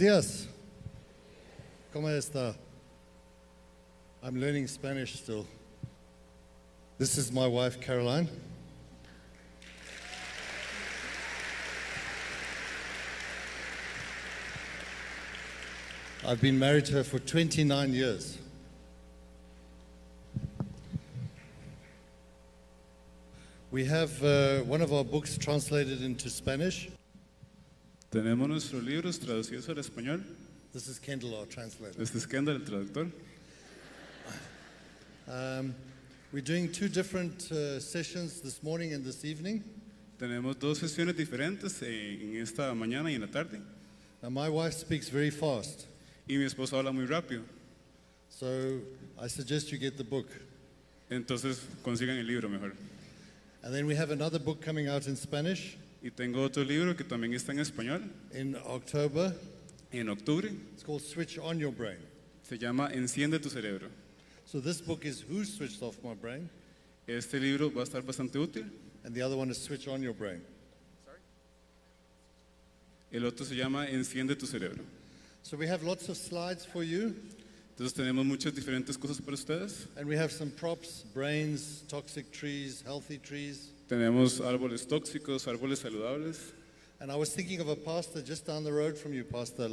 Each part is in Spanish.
Días. ¿Cómo está? I'm learning Spanish still. This is my wife, Caroline. I've been married to her for 29 years. We have uh, one of our books translated into Spanish. Tenemos nuestros libros traducidos al español. This is Kendall, our translator. Este es Kendall, el traductor. Um, we're doing two different uh, sessions this morning and this evening. Tenemos dos sesiones diferentes eh, en esta mañana y en la tarde. Now, my wife speaks very fast, Y mi esposa habla muy rápido. so I suggest you get the book. Entonces consigan el libro mejor. And then we have another book coming out in Spanish Y tengo otro libro que también está en español. in October. En octubre It's called Switch On Your Brain. se llama Enciende tu cerebro. So this book is Who Switched Off My Brain, Este libro va a estar bastante útil. and the other one is Switch On Your Brain. El otro se llama Enciende tu cerebro. So we have lots of slides for you, Entonces tenemos muchas diferentes cosas para ustedes. and we have some props brains, toxic trees, healthy trees. Tenemos árboles tóxicos, árboles saludables. And I was thinking of a pastor just down the road from you, Pastor.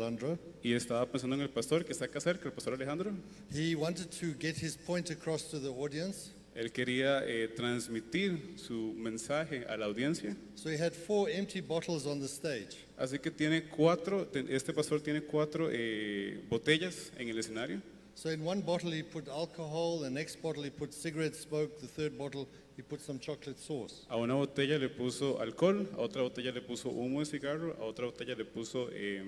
Y estaba pensando en el pastor que está acá cerca, el pastor Alejandro. He wanted to get his point across to the audience. Él quería eh, transmitir su mensaje a la audiencia. So he had four empty bottles on the stage. Así que tiene cuatro, te- este pastor tiene cuatro eh, botellas en el escenario. So in one bottle he put alcohol, the next bottle he put cigarette smoke, the third bottle he put some chocolate sauce. A una botella le puso alcohol, a otra botella le puso humo de cigarro, a otra botella le puso eh,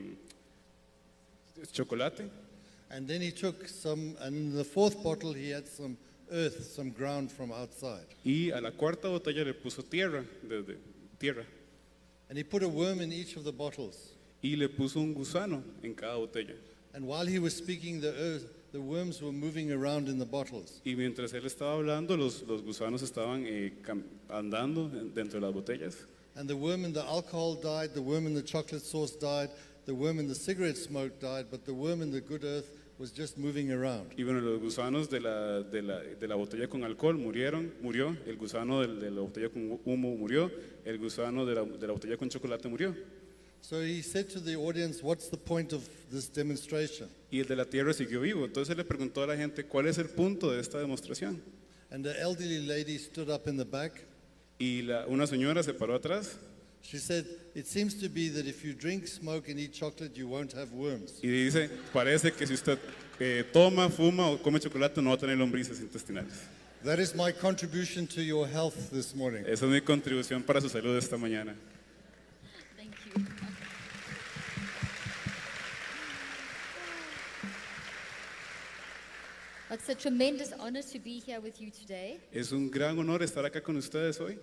chocolate. And then he took some, and in the fourth bottle he had some earth, some ground from outside. Y a la cuarta botella le puso tierra, desde tierra. And he put a worm in each of the bottles. Y le puso un gusano en cada botella. And while he was speaking, the, earth, the worms were moving around in the bottles. Y mientras él estaba hablando, los, los gusanos estaban eh, andando dentro de las botellas. And the worm in the alcohol died, the worm in the chocolate sauce died, the worm in the cigarette smoke died, but the worm in the good earth was just moving around. Y bueno, los gusanos de la, de la, de la botella con alcohol murieron, murió, el gusano del- de la botella con humo murió, el gusano de la, de la botella con chocolate murió. So he said to the audience, What's the point of this demonstration? Y el de la tierra siguió vivo. Entonces le preguntó a la gente, ¿cuál es el punto de esta demostración? And the elderly lady stood up in the back. Y la- una señora se paró atrás She said, It seems to be that if you drink, smoke, and eat chocolate, you won't have worms. y dice, parece que si usted eh, toma, fuma o come chocolate no va a tener lombrices intestinales. That is my contribution to your health this morning. Esa es mi contribución para su salud esta mañana. Thank you. It's a tremendous honor to be here with you today. Es un gran honor estar acá con ustedes hoy.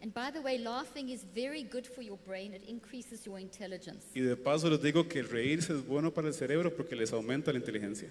And by the way, laughing is very good for your brain. It increases your intelligence. Y de paso les digo que reírse es bueno para el cerebro porque les aumenta la inteligencia.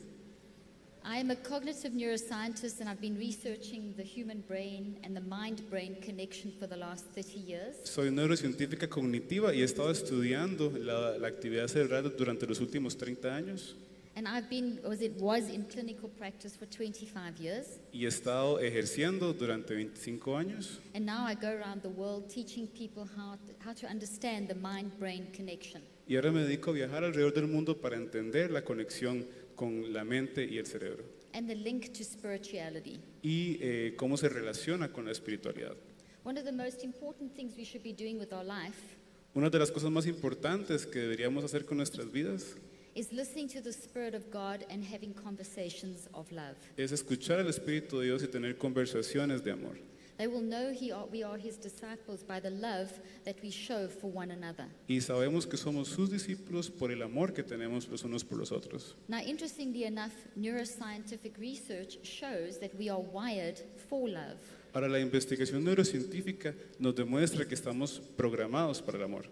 I am a cognitive neuroscientist and I've been researching the human brain and the mind-brain connection for the last 30 years. Soy neurocientífica cognitiva y he estado estudiando la, la actividad cerebral durante los últimos 30 años And I've been, was it was in clinical practice for 25 years. y he estado ejerciendo durante 25 años And now I go around the world teaching people how to, how to understand the mind-brain connection. y ahora me dedico a viajar alrededor del mundo para entender la conexión con la mente y el cerebro and the link to spirituality. y eh, cómo se relaciona con la espiritualidad. One of the most important things we should be doing with our life Una de las cosas más importantes que deberíamos hacer con nuestras vidas is listening to the Spirit of God and having conversations of love. es escuchar al Espíritu de Dios y tener conversaciones de amor. They will know he are, we are His disciples by the love that we show for one another. Y sabemos que somos sus discípulos por el amor que tenemos los unos por los otros. Now, interestingly enough, neuroscientific research shows that we are wired for love. Ahora, la investigación neurocientífica nos demuestra que estamos programados para el amor.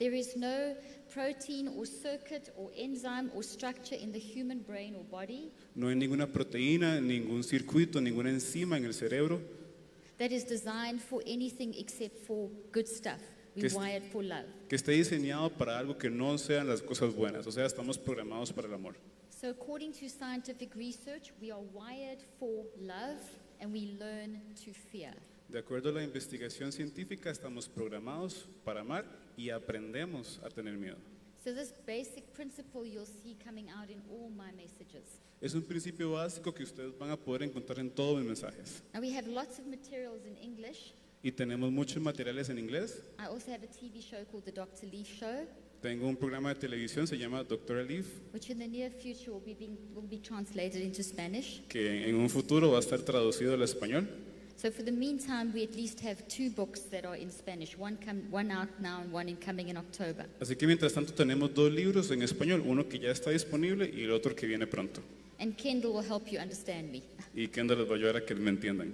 There is no protein or circuit or enzyme or structure in the human brain or body No hay ninguna proteína, ningún circuito, ninguna enzima en el cerebro that is designed for anything except for good stuff. Que- wired for love. que esté diseñado para algo que no sean las cosas buenas, o sea, estamos programados para el amor. So, according to scientific research, we are wired for love and we learn to fear. De acuerdo a la investigación científica, estamos programados para amar y aprendemos a tener miedo. So, this basic principle you'll see coming out in all my messages. Es un principio básico que ustedes van a poder encontrar en todos mis mensajes. Now, we have lots of materials in English. Y tenemos muchos materiales en inglés. I also have a TV show called The Dr. Leaf Show, Tengo un programa de televisión, se llama Doctor Leaf, which in the near future will be, being, will be translated into Spanish. que en un futuro va a estar traducido al español. So, for the meantime, we at least have two books that are in Spanish one, come, one out now and one in coming in October. Así que mientras tanto tenemos dos libros en español, uno que ya está disponible y el otro que viene pronto. And Kendall will help you understand me. Y Kendall les va a ayudar a que me entiendan.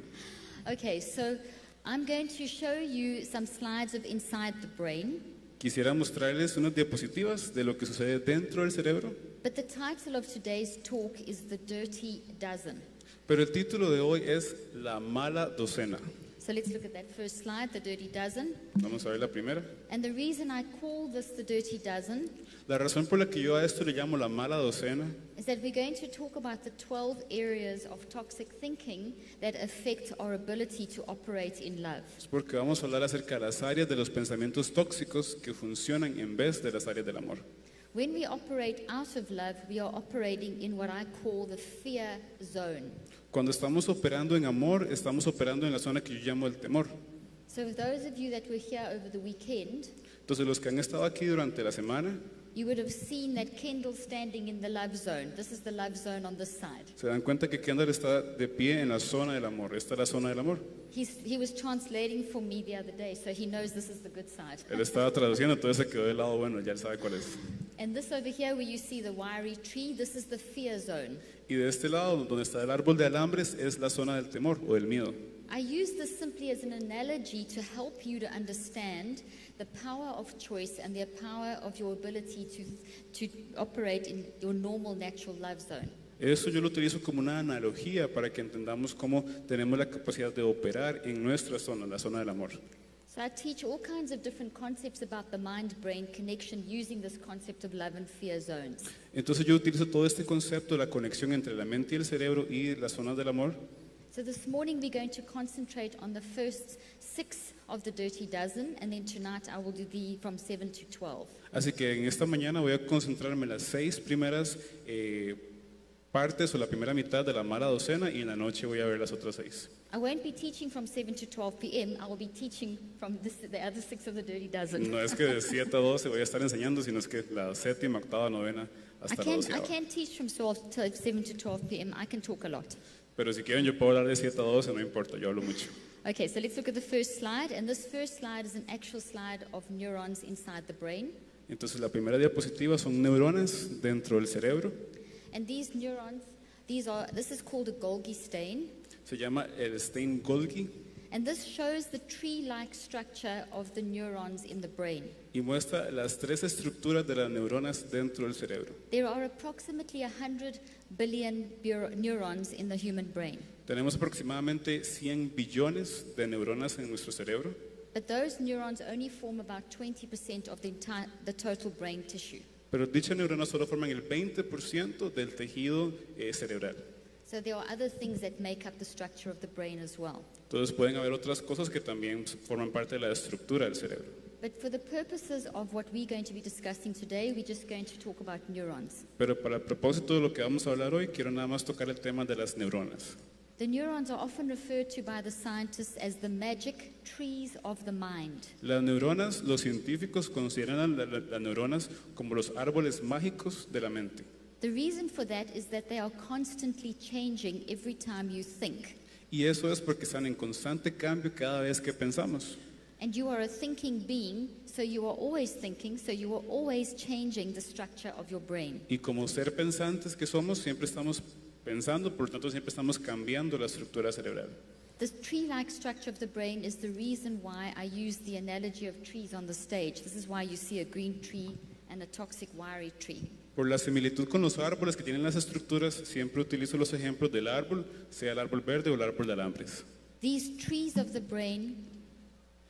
Okay, so I'm going to show you some slides of inside the brain, Quisiera mostrarles unas diapositivas de lo que sucede dentro del cerebro, but the title of today's talk is The Dirty Dozen. Pero el título de hoy es La mala docena. So let's look at that first slide, The Dirty Dozen. Vamos a ver la primera. And the reason I call this The Dirty Dozen La razón por la que yo a esto le llamo la mala docena is that we're going to talk about the 12 areas of toxic thinking that affect our ability to operate in love. es porque vamos a hablar acerca de las áreas de los pensamientos tóxicos que funcionan en vez de las áreas del amor. When we operate out of love, we are operating in what I call the fear zone. Cuando estamos operando en amor, estamos operando en la zona que yo llamo el temor. So, those of you that were here over the weekend, Entonces los que han estado aquí durante la semana you would have seen that Kendall standing in the love zone. This is the love zone on this side. se dan cuenta que Kendall está de pie en la zona del amor. Esta es la zona del amor. He's, he was translating for me the other day, so he knows this is the good side. Él estaba traduciendo, entonces se quedó del lado bueno, ya él sabe cuál es. And this over here, where you see the wiry tree, this is the fear zone. Y de este lado, donde está el árbol de alambres, es la zona del temor o del miedo. I use this simply as an analogy to help you to understand the power of choice and the power of your ability to, to operate in your normal natural love zone. Eso yo lo utilizo como una analogía para que entendamos cómo tenemos la capacidad de operar en nuestra zona, la zona del amor. So I teach all kinds of different concepts about the mind-brain connection using this concept of love and fear zones. Entonces yo utilizo todo este concepto de la conexión entre la mente y el cerebro y las zonas del amor. So this morning we're going to concentrate on the first six of the dirty dozen, and then tonight I will do the from seven to twelve. Así que en esta mañana voy a concentrarme en las seis primeras eh, partes o la primera mitad de la mala docena y en la noche voy a ver las otras seis. I won't be teaching from 7 to 12 p.m. I will be teaching from this, the other six of the dirty dozen. No es que de 7 a 12 voy a estar enseñando, sino es que la séptima, octava, novena I hasta la can, I doceava. can teach from 12 to 7 to 12 p.m. I can talk a lot. Pero si quieren yo puedo hablar de 7 a 12, no importa, yo hablo mucho. Okay, so let's look at the first slide. And this first slide is an actual slide of neurons inside the brain. Entonces la primera diapositiva son neuronas dentro del cerebro. And these neurons, these are, this is called a Golgi stain. Se llama el Stein-Golgi And this shows the tree-like structure of the neurons in the brain. y muestra las tres estructuras de las neuronas dentro del cerebro. There are approximately 100 billion neurons in the human brain. Tenemos aproximadamente 100 billones de neuronas en nuestro cerebro, But those neurons only form about 20% of the, entire, the total brain tissue. Pero dichas neuronas solo forman el 20% del tejido eh, cerebral. So there are other things that make up the structure of the brain as well. Entonces pueden haber otras cosas que también forman parte de la estructura del cerebro. But for the purposes of what we're going to be discussing today, we're just going to talk about neurons. Pero para el propósito de lo que vamos a hablar hoy, quiero nada más tocar el tema de las neuronas. The neurons are often referred to by the scientists as the magic trees of the mind. Las neuronas, los científicos consideran a la- la- las neuronas como los árboles mágicos de la mente. The reason for that is that they are constantly changing every time you think. Y eso es porque están en constante cambio cada vez que pensamos. And you are a thinking being, so you are always thinking, so you are always changing the structure of your brain. Y como ser pensantes que somos, siempre estamos pensando, por lo tanto siempre estamos cambiando la estructura cerebral. This tree like structure of the brain is the reason why I use the analogy of trees on the stage. This is why you see a green tree and a toxic wiry tree. Por la similitud con los árboles que tienen las estructuras, siempre utilizo los ejemplos del árbol, sea el árbol verde o el árbol de alambres. These trees of the brain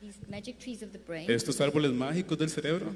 these magic trees of the brain, Estos árboles mágicos del cerebro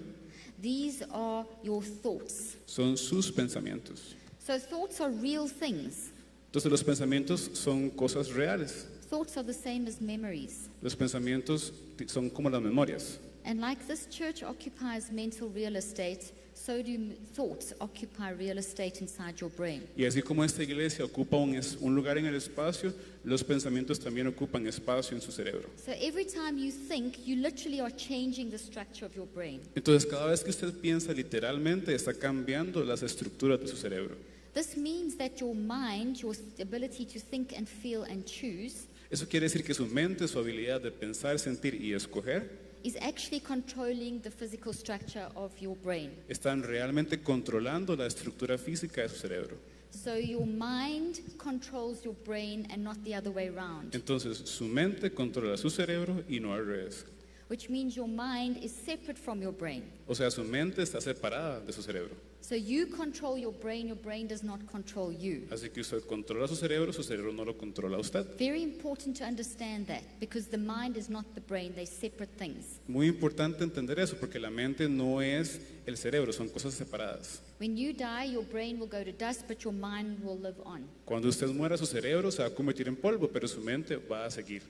these are your thoughts. son sus pensamientos. So thoughts are real things. Entonces los pensamientos son cosas reales. Thoughts are the same as memories. Los pensamientos son como las memorias. And like this church occupies mental real estate, so do thoughts occupy real estate inside your brain. Y así como esta iglesia ocupa un, es- un lugar en el espacio, los pensamientos también ocupan espacio en su cerebro. So every time you think, you literally are changing the structure of your brain. Entonces cada vez que usted piensa literalmente está cambiando las estructuras de su cerebro. This means that your mind, your ability to think and feel and choose, Eso quiere decir que su mente, su habilidad de pensar, sentir y escoger is actually controlling the physical structure of your brain. están realmente controlando la estructura física de su cerebro. So your mind controls your brain and not the other way around, Entonces su mente controla su cerebro y no al revés. which means your mind is separate from your brain. O sea, su mente está separada de su cerebro. So you control your brain, your brain does not control you. Así que usted controla su cerebro, su cerebro no lo controla a usted. Very important to understand that because the mind is not the brain, they're separate things. Muy importante entender eso porque la mente no es el cerebro, son cosas separadas. When you die, your brain will go to dust, but your mind will live on. Cuando usted muera, su cerebro se va a convertir en polvo, pero su mente va a seguir.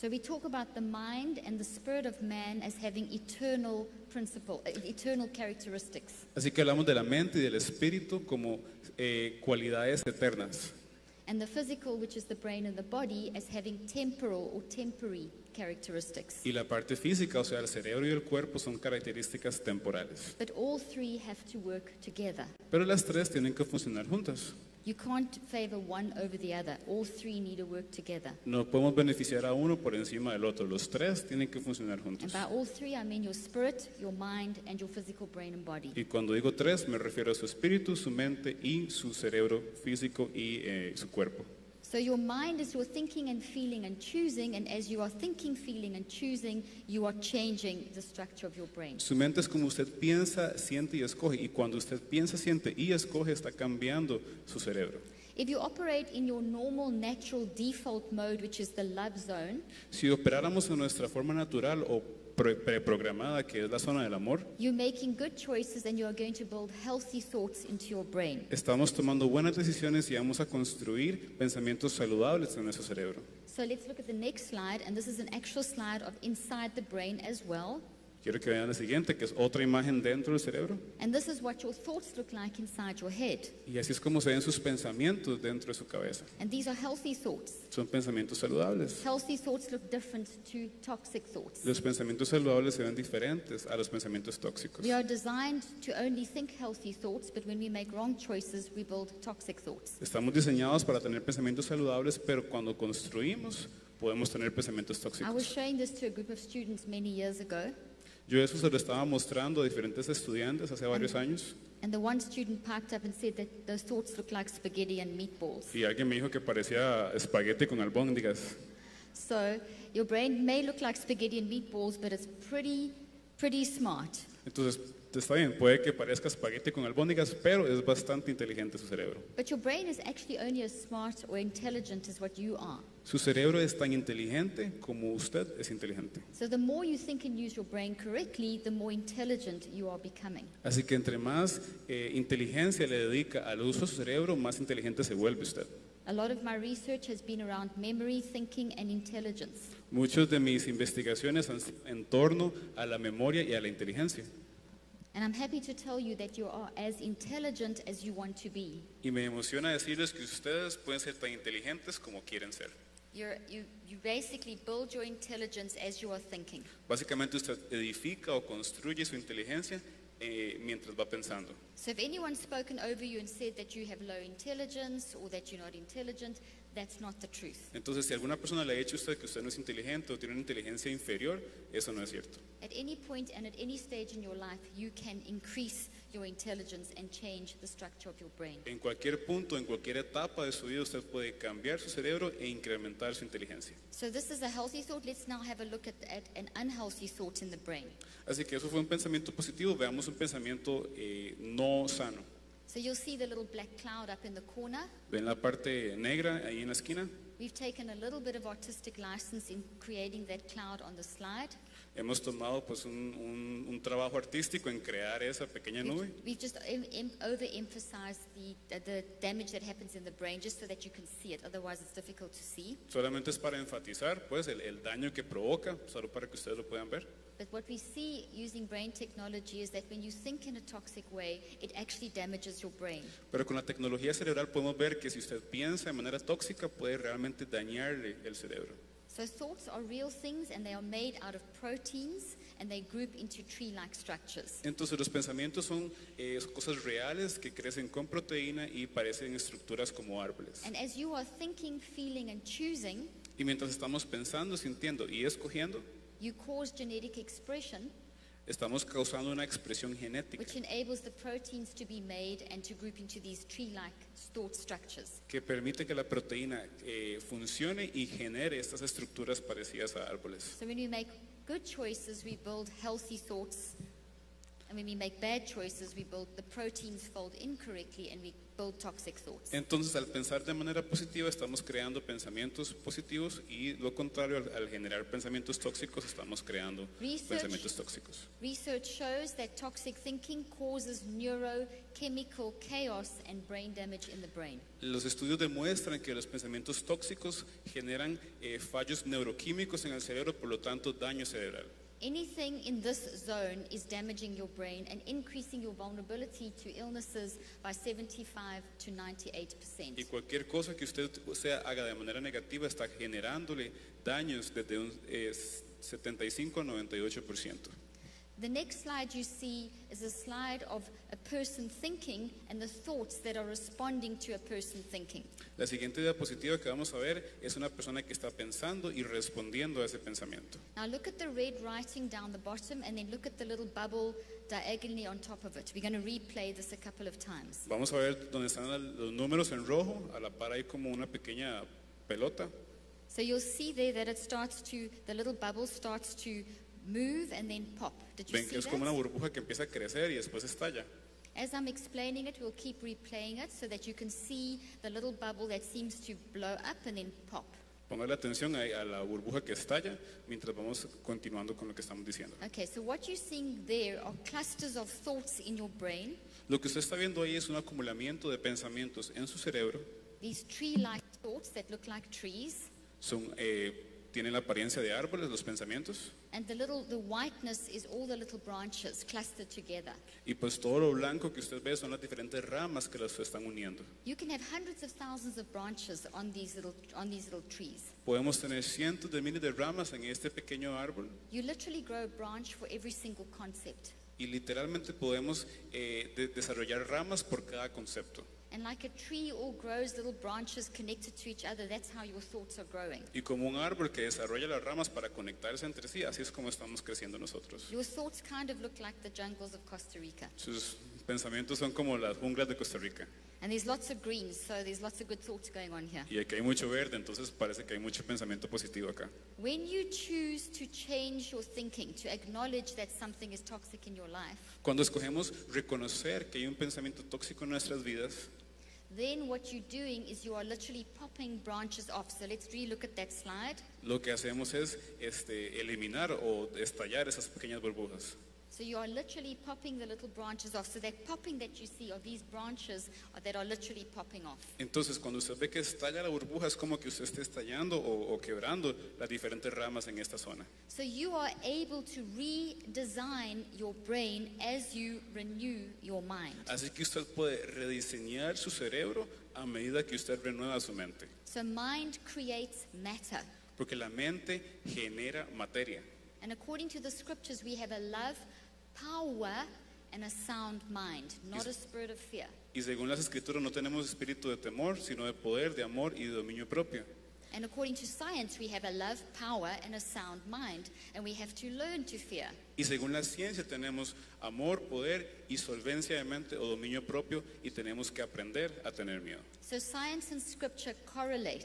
So we talk about the mind and the spirit of man as having eternal principle, uh, eternal characteristics. Así que hablamos de la mente y del espíritu como eh, cualidades eternas. And the physical, which is the brain and the body, as having temporal or temporary characteristics. Y la parte física, o sea, el cerebro y el cuerpo son características temporales. But all three have to work together. Pero las tres tienen que funcionar juntas. You can't favor one over the other. All three need to work together. No podemos beneficiar a uno por encima del otro. Los tres tienen que funcionar And juntos. by all three, I mean your spirit, your mind, and your physical brain and body. Y cuando digo tres, me refiero a su espíritu, su mente y su cerebro físico y eh, su cuerpo. So your mind is your thinking and feeling and choosing, and as you are thinking, feeling, and choosing, you are changing the structure of your brain. Su mente es como usted piensa, siente y escoge. Y cuando usted piensa, siente y escoge, está cambiando su cerebro. If you operate in your normal, natural default mode, which is the love zone, Si operáramos en nuestra forma natural o preprogramada, que es la zona del amor, you're making good choices and you are going to build healthy thoughts into your brain. estamos tomando buenas decisiones y vamos a construir pensamientos saludables en nuestro cerebro. So let's look at the next slide, and this is an actual slide of inside the brain as well. Quiero que vean la siguiente, que es otra imagen dentro del cerebro. And this is what your thoughts look like inside your head. Y así es como se ven sus pensamientos dentro de su cabeza. And these are healthy thoughts. Son pensamientos saludables. Healthy thoughts look different to toxic thoughts. Los pensamientos saludables se ven diferentes a los pensamientos tóxicos. We are designed to only think healthy thoughts, but when we make wrong choices, we build toxic thoughts. Estamos diseñados para tener pensamientos saludables, pero cuando construimos podemos tener pensamientos I was tóxicos. showing this to a group of students many years ago, Yo eso se lo estaba mostrando a diferentes estudiantes hace varios años and the one student piped up and said that those thoughts look like spaghetti and meatballs. y alguien me dijo que parecía espagueti con albóndigas. So your brain may look like spaghetti and meatballs, but it's pretty, pretty smart. Entonces, está bien, puede que parezca espagueti con albóndigas, pero es bastante inteligente su cerebro. But your brain is actually only as smart or intelligent as what you are. Su cerebro es tan inteligente como usted es inteligente. So the more you think and use your brain correctly, the more intelligent you are becoming. Así que entre más eh, inteligencia le dedica al uso de su cerebro, más inteligente se vuelve usted. A lot of my research has been around memory, thinking, and intelligence. Muchas de mis investigaciones han en torno a la memoria y a la inteligencia. And I'm happy to tell you that you are as intelligent as you want to be. Y me emociona decirles que ustedes pueden ser tan inteligentes como quieren ser. You're, you, you basically build your intelligence as you are thinking. Básicamente usted edifica o construye su inteligencia eh, mientras va pensando. So if anyone's spoken over you and said that you have low intelligence or that you're not intelligent, that's not the truth. Entonces, si alguna persona le ha dicho a usted que usted no es inteligente o tiene una inteligencia inferior, eso no es cierto. At any point and at any stage in your life, you can increase your intelligence and change the structure of your brain. En cualquier punto, en cualquier etapa de su vida, usted puede cambiar su cerebro e incrementar su inteligencia. So this is a healthy thought. Let's now have a look at, at an unhealthy thought in the brain. Así que eso fue un pensamiento positivo. Veamos un pensamiento eh, no sano. So you'll see the little black cloud up in the corner. Ven la parte negra ahí en la esquina. We've taken a little bit of artistic license in creating that cloud on the slide. Hemos tomado pues un, un- un trabajo artístico en crear esa pequeña nube. We've, just em- em- overemphasized the damage that happens in the brain just so that you can see it. Otherwise, it's difficult to see. Solamente es para enfatizar pues el, el daño que provoca, solo para que ustedes lo puedan ver. But what we see using brain technology is that when you think in a toxic way, it actually damages your brain. Pero con la tecnología cerebral podemos ver que si usted piensa de manera tóxica puede realmente dañarle el cerebro. So thoughts are real things and they are made out of proteins and they group into tree-like structures. Entonces los pensamientos son eh, cosas reales que crecen con proteína y parecen estructuras como árboles. And as you are thinking, feeling, and choosing, Y mientras estamos pensando, sintiendo y escogiendo, you cause genetic expression, estamos causando una expresión genética which enables the proteins to be made and to group into these tree-like thought structures. que permite que la proteína eh, funcione y genere estas estructuras parecidas a árboles. So when we make good choices, we build healthy thoughts. And when we make bad choices, we build the proteins fold incorrectly and we toxic thoughts. Entonces, al pensar de manera positiva, estamos creando pensamientos positivos y lo contrario, al, al generar pensamientos tóxicos, estamos creando Research- pensamientos tóxicos. Research shows that toxic thinking causes neurochemical chaos and brain damage in the brain. Los estudios demuestran que los pensamientos tóxicos generan eh, fallos neuroquímicos en el cerebro, por lo tanto, daño cerebral. Anything in this zone is damaging your brain and increasing your vulnerability to illnesses by 75 to 98%. Y cualquier cosa que usted sea, haga de manera negativa está generándole daños desde un eh, 75 a 98%. The next slide you see is a slide of a person thinking and the thoughts that are responding to a person thinking. La siguiente diapositiva que vamos a ver es una persona que está pensando y respondiendo a ese pensamiento. Now look at the red writing down the bottom and then look at the little bubble diagonally on top of it. We're going to replay this a couple of times. Vamos a ver dónde están los números en rojo, a la par hay como una pequeña pelota. So you'll see there that it starts to, the little bubble starts to move and then pop. Did you Ven see que es como una that? burbuja que empieza a crecer y después estalla. As I'm explaining it, we'll keep replaying it so that you can see the little bubble that seems to blow up and then pop. Póngale atención a, a la burbuja que estalla mientras vamos continuando con lo que estamos diciendo. Okay, so what you're seeing there are clusters of thoughts in your brain, Lo que usted está viendo ahí es un acumulamiento de pensamientos en su cerebro. these tree-like thoughts that look like trees, Son, eh, tienen la apariencia de árboles, los pensamientos. And the little, the whiteness is all the little branches clustered together. Y pues todo lo blanco que usted ve son las diferentes ramas que las están uniendo. You can have hundreds of thousands of branches on these little, on these little trees. Podemos tener cientos de miles de ramas en este pequeño árbol You literally grow a branch for every single concept. y literalmente podemos eh, de- desarrollar ramas por cada concepto. And like a tree all grows little branches connected to each other, that's how your thoughts are growing. Y como un árbol que desarrolla las ramas para conectarse entre sí, así es como estamos creciendo nosotros. Your thoughts kind of look like the jungles of Costa Rica. Sus pensamientos son como las junglas de Costa Rica. And there's lots of greens, so there's lots of good thoughts going on here. Y aquí hay mucho verde, entonces parece que hay mucho pensamiento positivo acá. When you choose to change your thinking, to acknowledge that something is toxic in your life, Cuando escogemos reconocer que hay un pensamiento tóxico en nuestras vidas, then what you're doing is you are literally popping branches off. So let's re-look at that slide. lo que hacemos es este, eliminar o estallar esas pequeñas burbujas. So you are literally popping the little branches off. So that popping that you see are these branches that are literally popping off. Entonces, cuando usted ve que estalla la burbuja, es como que usted esté estallando o, o quebrando las diferentes ramas en esta zona. So you are able to redesign your brain as you renew your mind. Así que usted puede rediseñar su cerebro a medida que usted renueva su mente. So mind creates matter. Porque la mente genera materia. And according to the scriptures, we have a love, power, and a sound mind, not a spirit of fear. Y según las escrituras no tenemos espíritu de temor, sino de poder, de amor y de dominio propio. And according to science, we have a love, power, and a sound mind, and we have to learn to fear. Y según la ciencia tenemos amor, poder y solvencia de mente o dominio propio y tenemos que aprender a tener miedo. So science and scripture correlate.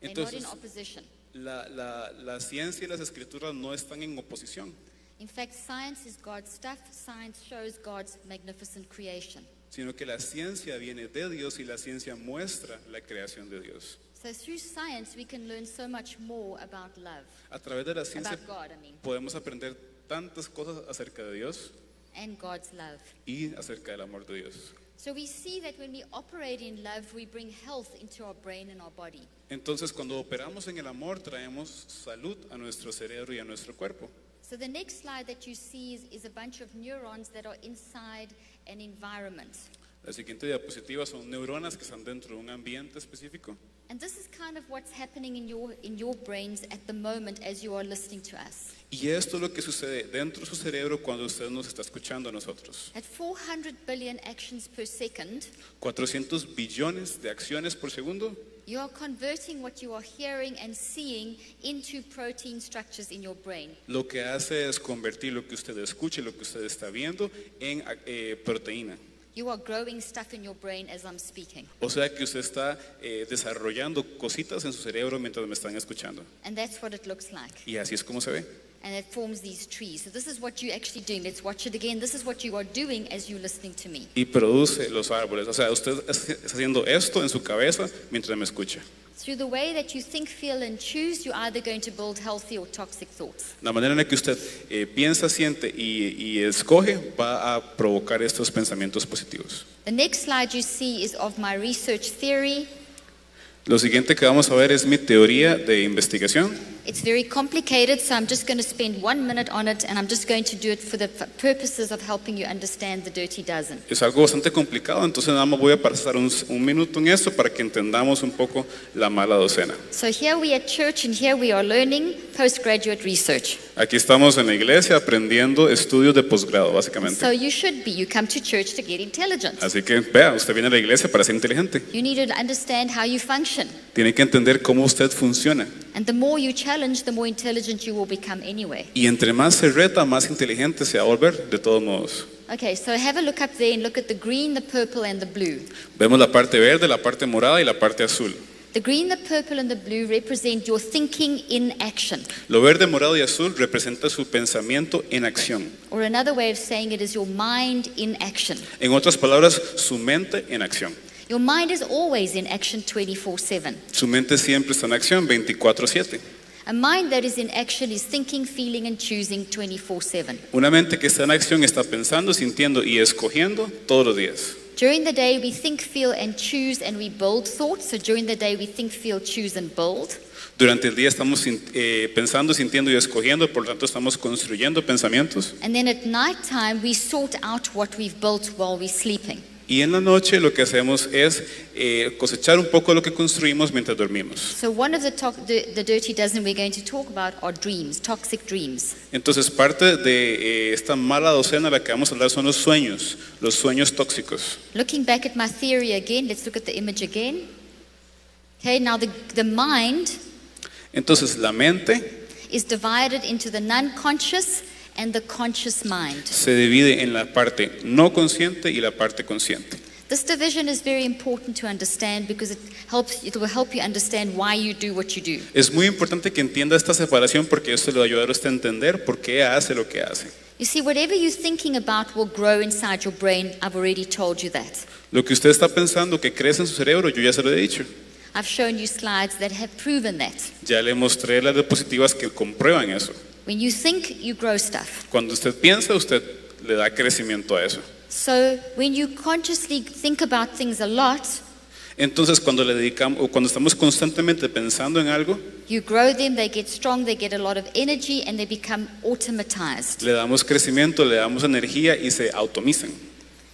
They're not in Entonces, opposition. la, la- la ciencia y las escrituras no están en oposición, In fact, science is God's stuff. Science shows God's magnificent creation. sino que la ciencia viene de Dios y la ciencia muestra la creación de Dios. So through science, we can learn so much more about love, A través de la ciencia about God, I mean, podemos aprender tantas cosas acerca de Dios and God's love. y acerca del amor de Dios. So we see that when we operate in love, we bring health into our brain and our body. Entonces, cuando operamos en el amor, traemos salud a nuestro cerebro y a nuestro cuerpo. So the next slide that you see is, is a bunch of neurons that are inside an environment. La siguiente diapositiva son neuronas que están dentro de un ambiente específico. And this is kind of what's happening in your, in your brains at the moment as you are listening to us. Y esto es lo que sucede dentro de su cerebro cuando usted nos está escuchando a nosotros. At 400 billion actions per second, 400 billones de acciones por segundo. You are converting what you are hearing and seeing into protein structures in your brain. Lo que hace es convertir lo que usted escucha y lo que usted está viendo en eh, proteína. You are growing stuff in your brain as I'm speaking. O sea que usted está eh, desarrollando cositas en su cerebro mientras me están escuchando. And that's what it looks like. Y así es como se ve. And it forms these trees. So this is what you're actually doing. Let's watch it again. This is what you are doing as you're listening to me. Y produce los árboles. O sea, usted está haciendo esto en su cabeza mientras me escucha. Through the way that you think, feel, and choose, you're either going to build healthy or toxic thoughts. La manera en la que usted eh, piensa, siente y, y escoge va a provocar estos pensamientos positivos. The next slide you see is of my research theory. Lo siguiente que vamos a ver es mi teoría de investigación. It's very complicated, so I'm just going to spend one minute on it, and I'm just going to do it for the purposes of helping you understand the dirty dozen. Es algo bastante complicado, entonces nada más voy a pasar un, un minuto en esto para que entendamos un poco la mala docena. So here we at church, and here we are learning postgraduate research. Aquí estamos en la iglesia aprendiendo estudios de posgrado, básicamente. So you should be. You come to church to get intelligent. Así que vea, usted viene a la iglesia para ser inteligente. You need to understand how you function. Tiene que entender cómo usted funciona. And the more you challenge, the more intelligent you will become anyway. Y entre más se reta, más inteligente se va a volver, de todos modos. Okay, so have a look up there and look at the green, the purple, and the blue. Vemos la parte verde, la parte morada y la parte azul. The green, the purple, and the blue represent your thinking in action. Lo verde, morado y azul representa su pensamiento en acción. Or another way of saying it is your mind in action. En otras palabras, su mente en acción. Your mind is always in action 24 7. Su mente siempre está en acción 24/7. A mind that is in action is thinking, feeling, and choosing 24 7. Una mente que está en acción está pensando, sintiendo y escogiendo todos los días. During the day, we think, feel, and choose, and we build thoughts. So during the day, we think, feel, choose, and build. Durante el día estamos eh, pensando, sintiendo y escogiendo, por lo tanto estamos construyendo pensamientos. And then at night time, we sort out what we've built while we're sleeping. Y en la noche lo que hacemos es eh, cosechar un poco lo que construimos mientras dormimos. So one of the, to- the, the dirty dozen we're going to talk about are dreams, toxic dreams. Entonces parte de eh, esta mala docena de la que vamos a hablar son los sueños, los sueños tóxicos. Looking back at my theory again, let's look at the image again. Okay, now the, the mind Entonces la mente is divided into the non conscious and the conscious mind. se divide en la parte no consciente y la parte consciente. This division is very important to understand because it helps it will help you understand why you do what you do. Es muy importante que entienda esta separación porque esto le va a ayudar a usted a entender por qué hace lo que hace. You see, whatever you're thinking about will grow inside your brain. I've already told you that. Lo que usted está pensando que crece en su cerebro, yo ya se lo he dicho. I've shown you slides that have proven that. Ya le mostré las diapositivas que comprueban eso. When you think, you grow stuff. Cuando usted piensa, usted le da crecimiento a eso. So when you consciously think about things a lot, Entonces, cuando le dedicamos o cuando estamos constantemente pensando en algo, you grow them, they get strong, they get a lot of energy, and they become automatized. le damos crecimiento, le damos energía y se automizan.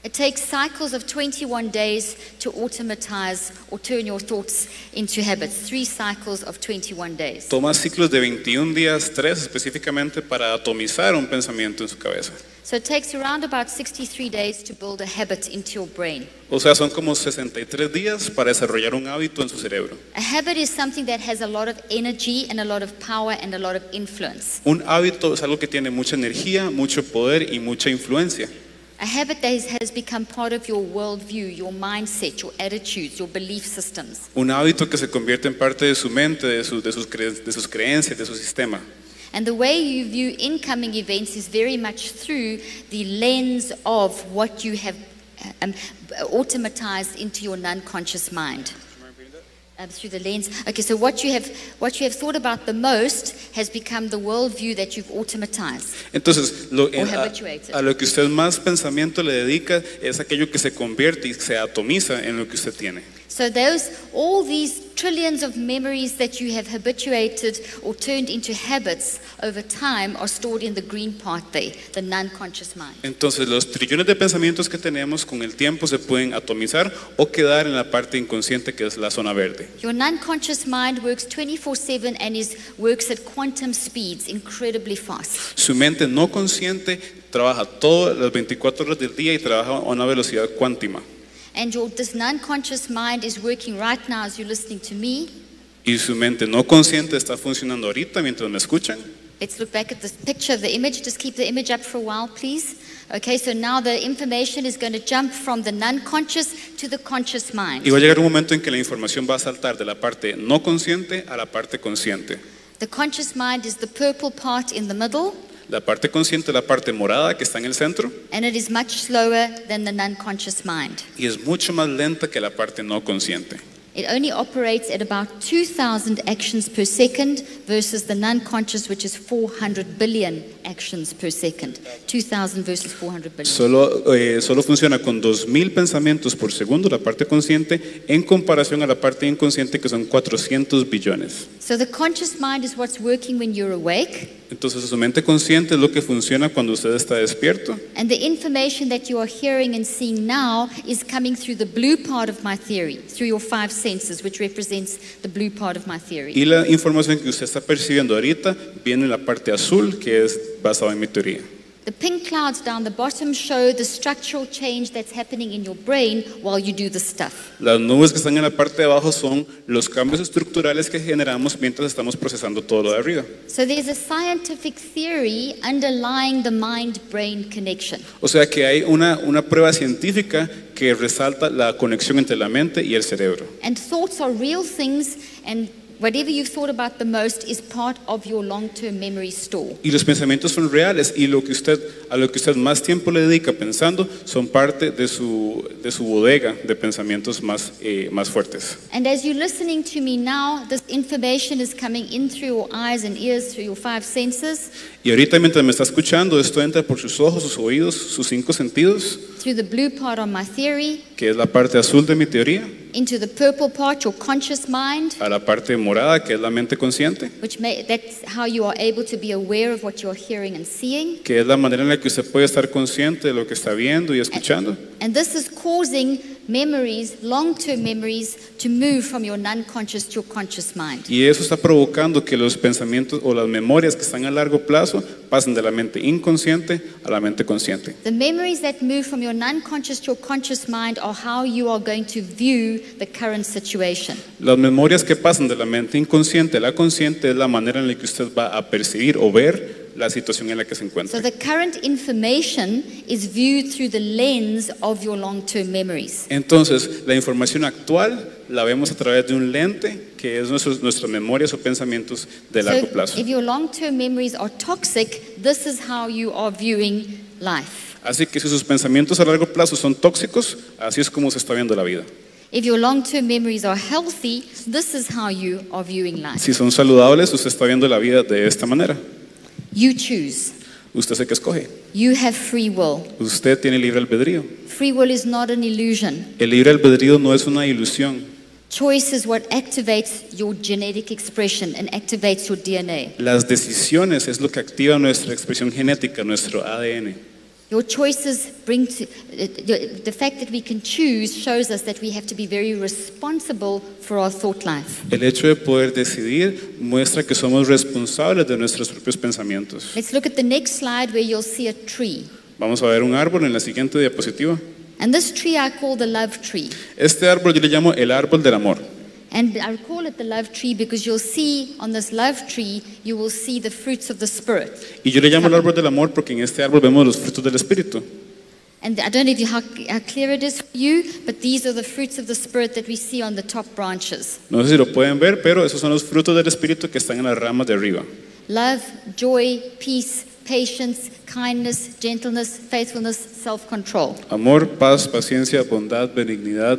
It takes cycles of 21 days to automatize or turn your thoughts into habits. Three cycles of 21 days. Toma ciclos de 21 días, tres específicamente, para atomizar un pensamiento en su cabeza. So it takes around about 63 days to build a habit into your brain. O sea, son como 63 días para desarrollar un hábito en su cerebro. A habit is something that has a lot of energy and a lot of power and a lot of influence. Un hábito es algo que tiene mucha energía, mucho poder y mucha influencia. A habit that has become part of your worldview, your mindset, your attitudes, your belief systems. Un hábito que se convierte en parte de su mente, de, su- de sus, cre- de sus creencias, de su sistema. And the way you view incoming events is very much through the lens of what you have um, automatized into your non conscious mind. Uh, through the lens. Okay, so what you have what you have thought about the most has become the worldview that you've automatized. Entonces, lo- en- a, habituated. a lo que usted más pensamiento le dedica es aquello que se convierte y se atomiza en lo que usted tiene. So those all these trillions of memories that you have habituated or turned into habits over time are stored in the green part there, the non-conscious mind. Entonces, los trillones de pensamientos que tenemos con el tiempo se pueden atomizar o quedar en la parte inconsciente que es la zona verde. Your non-conscious mind works 24/7 and is works at quantum speeds, incredibly fast. Su mente no consciente trabaja todas las 24 horas del día y trabaja a una velocidad cuántima. And your this non-conscious mind is working right now as you're listening to me. Y su mente no consciente está funcionando ahorita mientras me escuchan. Let's look back at this picture of the image. Just keep the image up for a while, please. Okay, so now the information is going to jump from the non-conscious to the conscious mind. Y va a llegar un momento en que la información va a saltar de la parte no consciente a la parte consciente. The conscious mind is the purple part in the middle, La parte consciente es la parte morada que está en el centro and it is much slower than the non-conscious mind. y es mucho más lenta que la parte no consciente. It only operates at about 2,000 actions per second versus the non-conscious, which is 400 billion actions per second. 2,000 versus 400 billion. Solo, eh, solo funciona con 2.000 pensamientos por segundo la parte consciente en comparación a la parte inconsciente que son 400 billones. So the conscious mind is what's working when you're awake, Entonces su mente consciente es lo que funciona cuando usted está despierto and the information that you are hearing and seeing now is coming through the blue part of my theory, through your five senses, which represents the blue part of my theory. y la información que usted está percibiendo ahorita viene en la parte azul que es basada en mi teoría. The pink clouds down the bottom show the structural change that's happening in your brain while you do the stuff. Las nubes que están en la parte de abajo son los cambios estructurales que generamos mientras estamos procesando todo lo de arriba. So there's a scientific theory underlying the mind brain connection. O sea que hay una, una prueba científica que resalta la conexión entre la mente y el cerebro. And thoughts are real things, and whatever you've thought about the most is part of your long term memory store. Y los pensamientos son reales y lo que usted, a lo que usted más tiempo le dedica pensando son parte de su, de su bodega de pensamientos más, eh, más fuertes. And as you're listening to me now, this information is coming in through your eyes and ears, through your five senses, Y ahorita mientras me está escuchando, esto entra por sus ojos, sus oídos, sus cinco sentidos, through the blue part on my theory, que es la parte azul de mi teoría, into the purple part, your conscious mind, a la parte morada, que es la mente consciente, which may, that's how you are able to be aware of what you're hearing and seeing. que es la manera en la que usted puede estar consciente de lo que está viendo y escuchando. And this is causing memories, long term memories, to move from your non conscious to your conscious mind. Y eso está provocando que los pensamientos o las memorias que están a largo plazo pasen de la mente inconsciente a la mente consciente. The memories that move from your non conscious to your conscious mind are how you are going to view the current situation. Las memorias que pasan de la mente inconsciente a la consciente es la manera en la que usted va a percibir o ver la situación en la que se So encuentra. the current information is viewed through the lens of your long term memories. Entonces, la información actual la vemos a través de un lente que es nuestros, nuestras memorias o pensamientos de largo So plazo. if your long term memories are toxic, this is how you are viewing life. Así que si sus pensamientos a largo plazo son tóxicos, así es como se está viendo la vida. If your long term memories are healthy, this is how you are viewing life. Si son saludables, usted está viendo la vida de esta manera. You choose. Usted sé que escoge. You have free will. Usted tiene libre albedrío. Free will is not an illusion. El libre albedrío no es una ilusión. Choice is what activates your genetic expression and activates your DNA. Las decisiones es lo que activa nuestra expresión genética, nuestro ADN. Your choices bring to the the fact that we can choose shows us that we have to be very responsible for our thought life. El hecho de poder decidir muestra que somos responsables de nuestros propios pensamientos. Let's look at the next slide where you'll see a tree. Vamos a ver un árbol en la siguiente diapositiva. And this tree I call the love tree. Este árbol yo le llamo el árbol del amor. And I call it the love tree because you'll see on this love tree, you will see the fruits of the Spirit. Y yo le llamo el árbol del amor porque en este árbol vemos los frutos del Espíritu. And I don't know if you, how, how clear it is for you, but these are the fruits of the Spirit that we see on the top branches No sé si lo pueden ver, pero esos son los frutos del Espíritu que están en las ramas de arriba. love, joy, peace, patience, kindness, gentleness, faithfulness, self control. Amor, paz, paciencia, bondad, benignidad,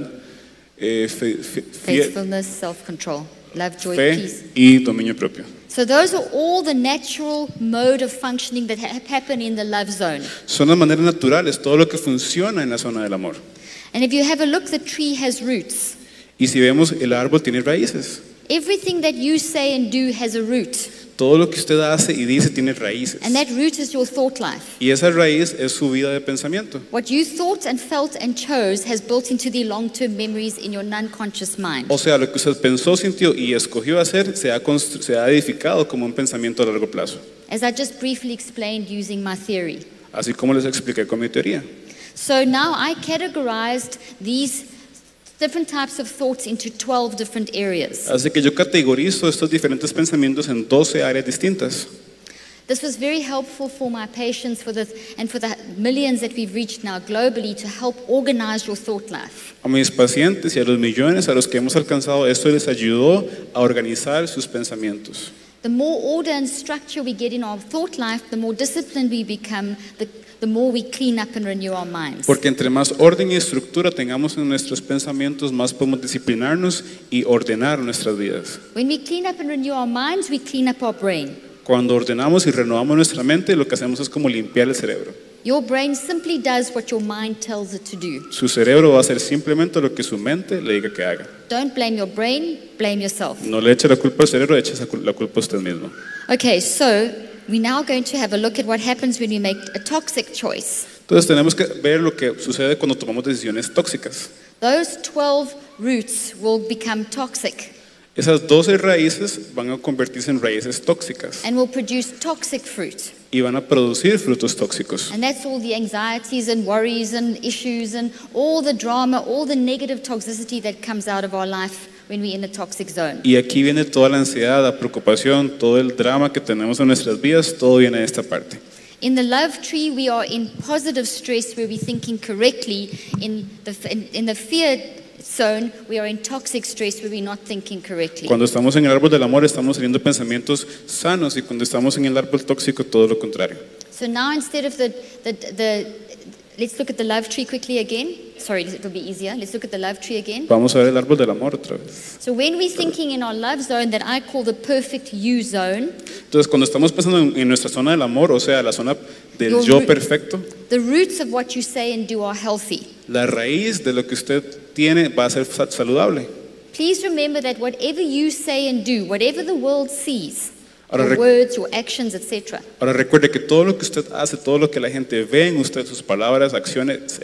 eh, fe- faithfulness, self control, love, joy, fe peace. y dominio propio. So, those are all the natural mode of functioning that ha- happen in the love zone. Son las maneras naturales, todo lo que funciona en la zona del amor. And if you have a look, the tree has roots. Y si vemos, el árbol tiene raíces. Everything that you say and do has a root. Todo lo que usted hace y dice tiene raíces. And that root is your thought life. Y esa raíz es su vida de pensamiento. What you thought and felt and chose has built into the long term memories in your non conscious mind. O sea, lo que usted pensó, sintió y escogió hacer se ha, constru- se ha edificado como un pensamiento a largo plazo. As I just briefly explained using my theory. Así como les expliqué con mi teoría. So now I categorized these different types of thoughts into 12 different areas. Así que yo categorizo estos diferentes pensamientos en 12 áreas distintas. This was very helpful for my patients for the, and for the millions that we've reached now globally to help organize your thought life. A mis pacientes y a los millones a los que hemos alcanzado, esto les ayudó a organizar sus pensamientos. The more order and structure we get in our thought life, the more disciplined we become, the, the more we clean up and renew our minds. Porque entre más orden y estructura tengamos en nuestros pensamientos, más podemos disciplinarnos y ordenar nuestras vidas. When we clean up and renew our minds, we clean up our brain. Cuando ordenamos y renovamos nuestra mente, lo que hacemos es como limpiar el cerebro. Your brain simply does what your mind tells it to do. Su cerebro va a hacer simplemente lo que su mente le diga que haga. Don't blame your brain, blame yourself. No le eche la culpa al cerebro, eche la culpa a usted mismo. Okay, so we're now going to have a look at what happens when we make a toxic choice. Entonces tenemos que ver lo que sucede cuando tomamos decisiones tóxicas. Those 12 roots will become toxic Esas 12 raíces van a convertirse en raíces tóxicas and will produce toxic fruit. Y van a producir frutos tóxicos. And that's all the anxieties and worries and issues and all the drama, all the negative toxicity that comes out of our life when we're in a toxic zone. Y aquí viene toda la ansiedad, la preocupación, todo el drama que tenemos en nuestras vidas, todo viene de esta parte. In the love tree, we are in positive stress where we're thinking correctly. In the, in, in the fear zone, we are in toxic stress where we're not thinking correctly. Cuando estamos en el árbol del amor estamos teniendo pensamientos sanos y cuando estamos en el árbol tóxico todo lo contrario. So now instead of the, the, the, let's look at the love tree quickly again. Sorry, it'll be easier. Let's look at the love tree again. Vamos a ver el árbol del amor otra vez. So when we're thinking in our love zone that I call the perfect you zone, Entonces cuando estamos pensando en, en nuestra zona del amor, o sea, la zona del Your yo perfecto, the roots of what you say and do are healthy. la raíz de lo que usted tiene va a ser sa- saludable. Please remember that whatever you say and do, whatever the world sees, Ahora your words, your actions, etc., Ahora recuerde que todo lo que usted hace, todo lo que la gente ve en usted, sus palabras, acciones,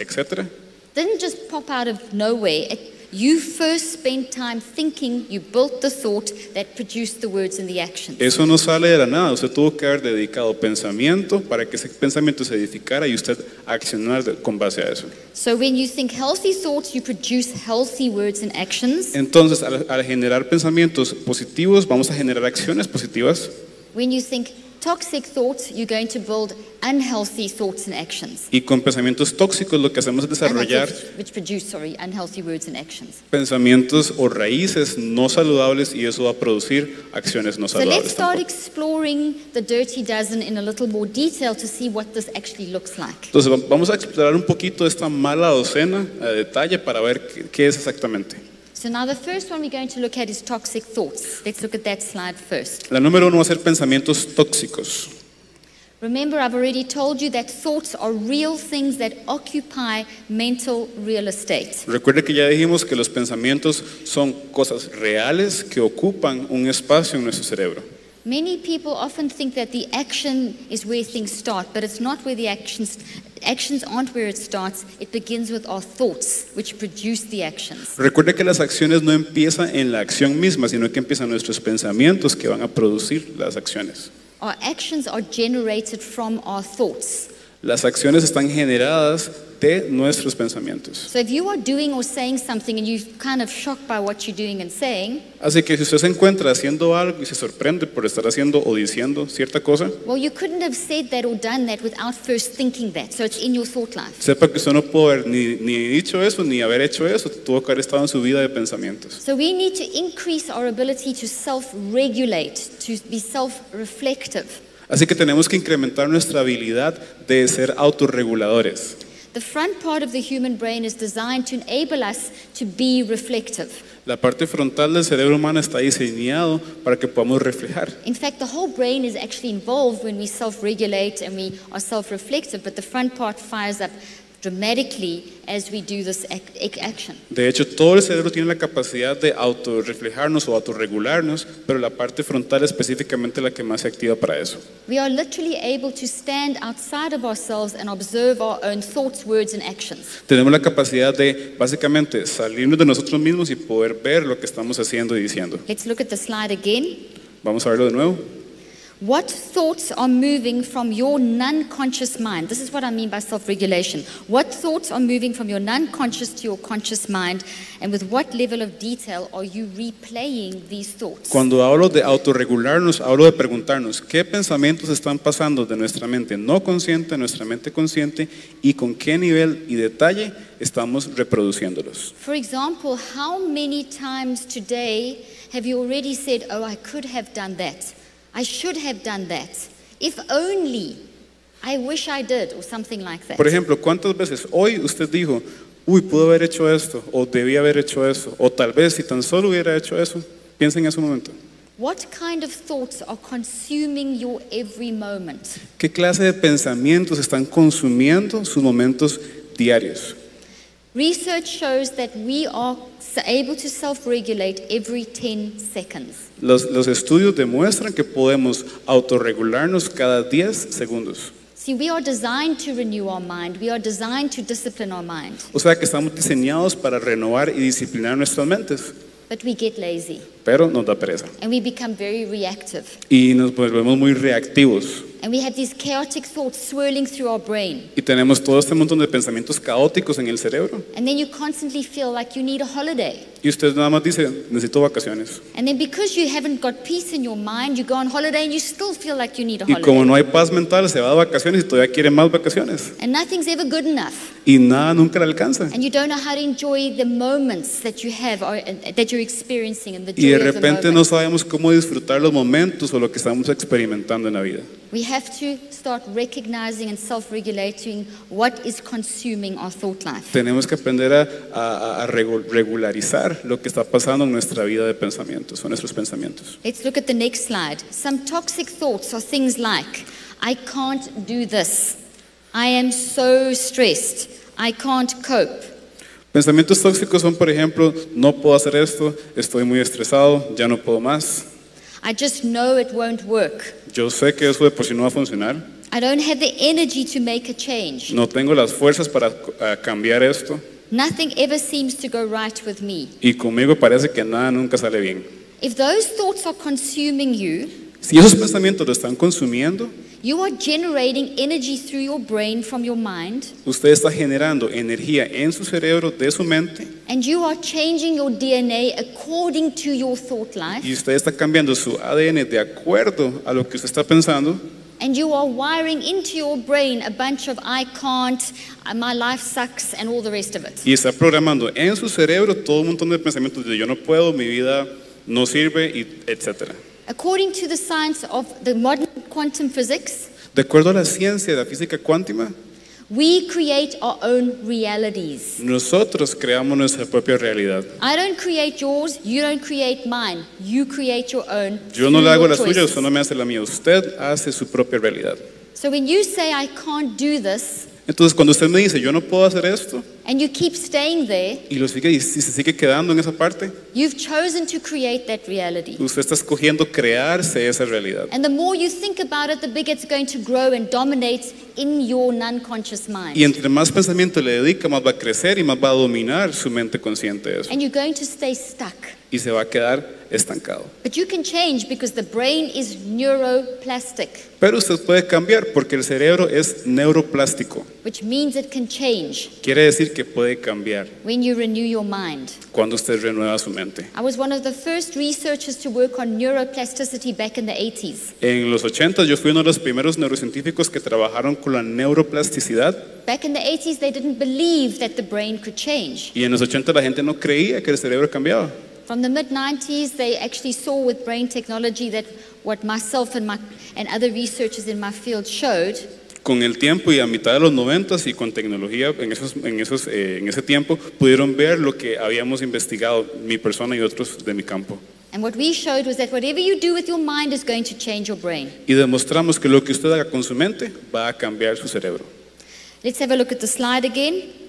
didn't just pop out of nowhere. It, you first spent time thinking, you built the thought that produced the words and the actions. eso no sale de la nada. Usted tuvo que haber dedicado pensamiento para que ese pensamiento se edificara y usted accionar con base a eso. So when you think healthy thoughts, you produce healthy words and actions. Entonces, al, al generar pensamientos positivos, vamos a generar acciones positivas. When you think toxic thoughts, you're going to build unhealthy thoughts and actions. Y con pensamientos tóxicos lo que hacemos es desarrollar which produce, sorry, unhealthy words and actions. pensamientos o raíces no saludables y eso va a producir acciones no So let's saludables. start tampoco. exploring the dirty dozen in a little more detail to see what this actually looks like. Entonces va- vamos a explorar un poquito esta mala docena a detalle para ver qué, qué es exactamente. So now the first one we're going to look at is toxic thoughts. Let's look at that slide first. La número uno va a ser pensamientos tóxicos. Remember, I've already told you that thoughts are real things that occupy mental real estate. Recuerde que ya dijimos que los pensamientos son cosas reales que ocupan un espacio en nuestro cerebro. Many people often think that the action is where things start, but it's not where the actions actions aren't where it starts. It begins with our thoughts, which produce the actions. Recuerde que las acciones no empiezan en la acción misma, sino que empiezan nuestros pensamientos que van a producir las acciones. Our actions are generated from our thoughts. Las acciones están generadas de nuestros pensamientos. So if you are doing or saying something and you're kind of shocked by what you're doing and saying, Así que si usted se encuentra haciendo algo y se sorprende por estar haciendo o diciendo cierta cosa, well, you couldn't have said that or done that without first thinking that. So it's in your thought life. sepa que usted no pudo haber ni, ni dicho eso ni haber hecho eso, tuvo que haber estado en su vida de pensamientos. So we need to increase our ability to self regulate, to be self reflective. Así que tenemos que incrementar nuestra habilidad de ser autorreguladores. The front part of the human brain is designed to enable us to be reflective. La parte frontal del cerebro humano está diseñado para que podamos reflejar. In fact, the whole brain is actually involved when we self regulate and we are self reflective, but the front part fires up dramatically as we do this ac- ac- action. De hecho, todo el cerebro tiene la capacidad de autorreflejarnos o autorregularnos, pero la parte frontal específicamente es la que más se activa para eso. We are literally able to stand outside of ourselves and observe our own thoughts, words, and actions. Tenemos la capacidad de básicamente salirnos de nosotros mismos y poder ver lo que estamos haciendo y diciendo. Let's look at the slide again. Vamos a verlo de nuevo. What thoughts are moving from your non conscious mind? This is what I mean by self regulation. What thoughts are moving from your non conscious to your conscious mind, and with what level of detail are you replaying these thoughts? Cuando hablo de autorregularnos, hablo de preguntarnos qué pensamientos están pasando de nuestra mente no consciente a nuestra mente consciente y con qué nivel y detalle estamos reproduciéndolos. For example, how many times today have you already said, Oh, I could have done that? I should have done that. If only. I wish I did, or something like that. Por ejemplo, ¿cuántas veces hoy usted dijo, uy, pudo haber hecho esto, o debía haber hecho eso, o tal vez si tan solo hubiera hecho eso? Piensa en ese momento. What kind of thoughts are consuming your every moment? ¿Qué clase de pensamientos están consumiendo sus momentos diarios? Research shows that we are able to self regulate every 10 seconds. Los, los estudios demuestran que podemos autorregularnos cada 10 segundos. See, we are designed to renew our mind, we are designed to discipline our mind, O sea que estamos diseñados para renovar y disciplinar nuestras mentes, but we get lazy pero nos da pereza. and we become very reactive. Y nos volvemos muy reactivos. And we have these chaotic thoughts swirling through our brain. Y tenemos todo este montón de pensamientos caóticos en el cerebro. And then you constantly feel like you need a holiday. Y usted nada más dice, necesito vacaciones. And then because you haven't got peace in your mind, you go on holiday and you still feel like you need a Y como holiday. no hay paz mental, se va de vacaciones y todavía quiere más vacaciones. And nothing's ever good enough. Y nada nunca le alcanza. And you don't know how to enjoy the moments that you have or uh, that you're experiencing and the Y joy de of the repente moment. no sabemos cómo disfrutar los momentos o lo que estamos experimentando en la vida. We have to start recognizing and self-regulating what is consuming our thought life. Tenemos que aprender a, a- a regu- regularizar lo que está pasando en nuestra vida de pensamientos o nuestros pensamientos. Let's look at the next slide. Some toxic thoughts are things like, I can't do this. I am so stressed. I can't cope. Pensamientos tóxicos son, por ejemplo, no puedo hacer esto, estoy muy estresado, ya no puedo más. I just know it won't work. Yo sé que eso de por sí no va a funcionar. I don't have the energy to make a change. No tengo las fuerzas para ah, cambiar esto. Nothing ever seems to go right with me. Y conmigo parece que nada nunca sale bien. If those thoughts are consuming you, Si esos pensamientos lo están consumiendo, you are generating energy through your brain from your mind, usted está generando energía en su cerebro, de su mente, and you are changing your DNA according to your thought life, y usted está cambiando su ADN de acuerdo a lo que usted está pensando, and you are wiring into your brain a bunch of I can't, uh, my life sucks, and all the rest of it. y está programando en su cerebro todo un montón de pensamientos de yo no puedo, mi vida no sirve, y etcétera. According to the science of the modern quantum physics, De acuerdo a la ciencia de la física cuántica, we create our own realities. nosotros creamos nuestra propia realidad. I don't create yours, you don't create mine. You create your own. Yo no le hago la suya, choices. usted no me hace la mía, usted hace su propia realidad. So when you say I can't do this Entonces, cuando usted me dice, yo no puedo hacer esto, and you keep staying there, y lo sigue y se sigue quedando en esa parte, you've chosen to create that reality. usted está escogiendo crearse esa realidad. And the more you think about it, the bigger it's going to grow and dominate in your non-conscious mind. Y entre más pensamiento le dedica, más va a crecer y más va a dominar su mente consciente de eso. And you're going to stay stuck. Y se va a quedar estancado. But you can change because the brain is neuroplastic, Pero usted puede cambiar porque el cerebro es neuroplástico. which means it can change Quiere decir que puede cambiar when you renew your mind. cuando usted renueva su mente. I was one of the first researchers to work on neuroplasticity back in the 80s. En los 80 yo fui uno de los primeros neurocientíficos que trabajaron con la neuroplasticidad Back in the 80s, they didn't believe that the brain could change. y en los 80 la gente no creía que el cerebro cambiaba. From the mid 90s, they actually saw with brain technology that what myself and, my, and other researchers in my field showed Con el tiempo y a mitad de los 90 y con tecnología en, esos, en, esos, eh, en ese tiempo pudieron ver lo que habíamos investigado mi persona y otros de mi campo. And what we showed was that whatever you do with your mind is going to change your brain. Y demostramos que lo que usted haga con su mente va a cambiar su cerebro. Let's have a look at the slide again.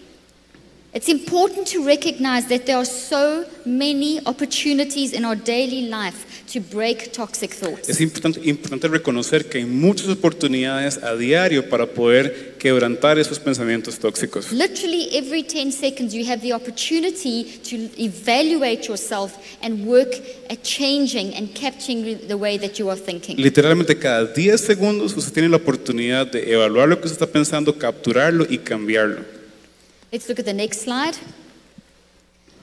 It's important to recognize that there are so many opportunities in our daily life to break toxic thoughts. Es importante, importante reconocer que hay muchas oportunidades a diario para poder quebrantar esos pensamientos tóxicos. Literally every 10 seconds, you have the opportunity to evaluate yourself and work at changing and capturing the way that you are thinking. Literalmente cada 10 segundos usted tiene la oportunidad de evaluar lo que usted está pensando, capturarlo y cambiarlo. Let's look at the next slide.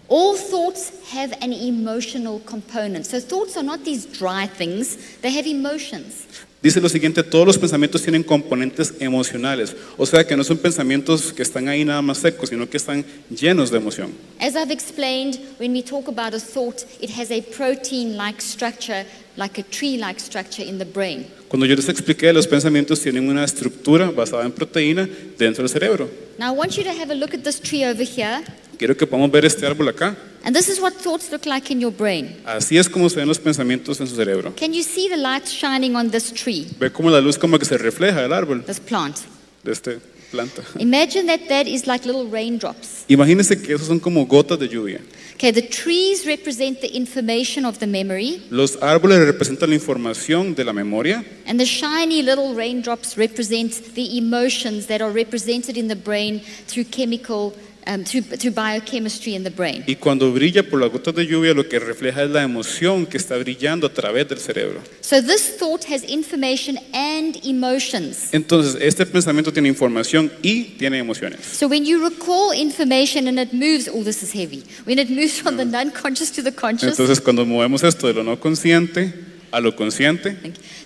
All thoughts have an emotional component. So thoughts are not these dry things, they have emotions. Dice lo siguiente, todos los pensamientos tienen componentes emocionales, o sea que no son pensamientos que están ahí nada más secos, sino que están llenos de emoción. As I've explained, when we talk about a thought, it has a protein like structure, like a tree like structure in the brain. Cuando yo les expliqué, los pensamientos tienen una estructura basada en proteína dentro del cerebro. Now I want you to have a look at this tree over here. Quiero que podamos ver este árbol acá. And this is what thoughts look like in your brain. Así es como se ven los pensamientos en su cerebro. Can you see the light shining on this tree, Ve la luz como que se refleja del árbol, this plant? de esta planta. Imagine that that is like little raindrops. Imagínense que esos son como gotas de lluvia. Okay, the trees represent the information of the memory, Los árboles representan la información de la memoria and the shiny little raindrops represent the emotions that are represented in the brain through chemical, um, through, through biochemistry in the brain. y cuando brilla por las gotas de lluvia lo que refleja es la emoción que está brillando a través del cerebro. So this thought has information and emotions. Entonces, este pensamiento tiene información y tiene emociones. So when you recall information and it moves, oh, this is heavy. When it moves from the non-conscious to the conscious, Entonces, cuando movemos esto de lo no consciente a lo consciente,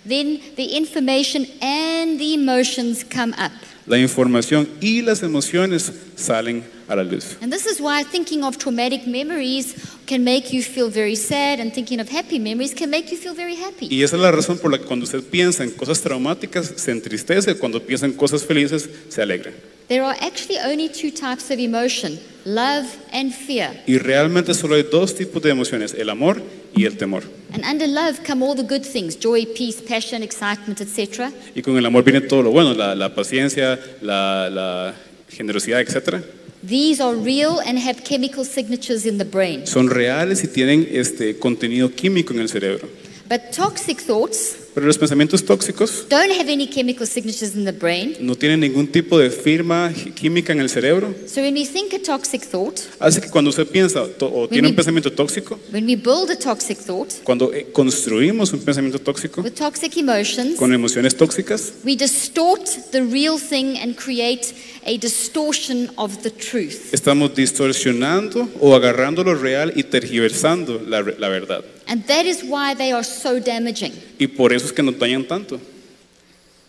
then the information and the emotions come up. La información y las emociones salen a la luz. And this is why thinking of traumatic memories can make you feel very sad, and thinking of happy memories can make you feel very happy. Y esa es la razón por la que cuando usted piensa en cosas traumáticas se entristece, cuando piensa en cosas felices se alegra. There are actually only two types of emotion love and fear. Y realmente solo hay dos tipos de emociones, el amor y el temor. And under love come all the good things joy, peace, passion, excitement, etc. Y con el amor viene todo lo bueno, la, la paciencia, la, la generosidad, etc. These are real and have chemical signatures in the brain. Son reales y tienen este contenido químico en el cerebro. But toxic thoughts Pero los pensamientos tóxicos don't have any chemical signatures in the brain. no tienen ningún tipo de firma química en el cerebro. So when we think a toxic thought, Así que cuando usted piensa to- o tiene un pensamiento tóxico, when we build a toxic thought cuando eh, construimos un pensamiento tóxico with toxic emotions, con emociones tóxicas, we distort the real thing and create a distortion of the truth. estamos distorsionando o agarrando lo real y tergiversando la, re- la verdad. And that is why they are so damaging. Y por eso es que nos dañan tanto.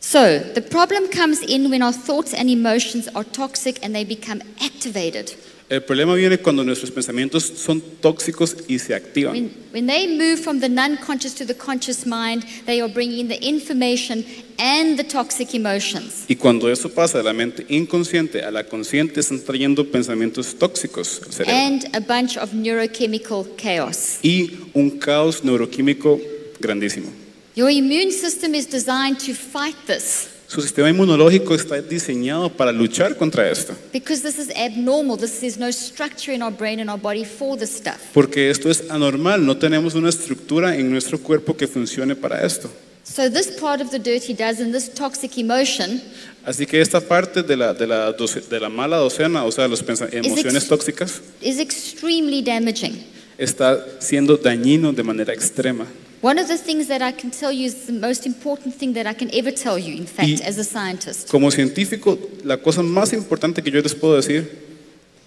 So, the problem comes in when our thoughts and emotions are toxic and they become activated. El problema viene cuando nuestros pensamientos son tóxicos y se activan. When, when they move from the non conscious to the conscious mind, they are bringing the information and the toxic emotions. Y cuando eso pasa de la mente inconsciente a la consciente, están trayendo pensamientos tóxicos al cerebro. and a bunch of neurochemical chaos. y un caos neuroquímico grandísimo. Your immune system is designed to fight this Su sistema inmunológico está diseñado para luchar contra esto, because this is abnormal. This is no structure in our brain and our body for this stuff. porque esto es anormal, no tenemos una estructura en nuestro cuerpo que funcione para esto. So, this part of the this toxic emotion, Así que esta parte de la, de la, doce- de la mala docena, o sea, las emociones tóxicas, is extremely damaging. está siendo dañino de manera extrema. One of the things that I can tell you is the most important thing that I can ever tell you, in fact, Y- as a scientist, Como científico, la cosa más importante que yo les puedo decir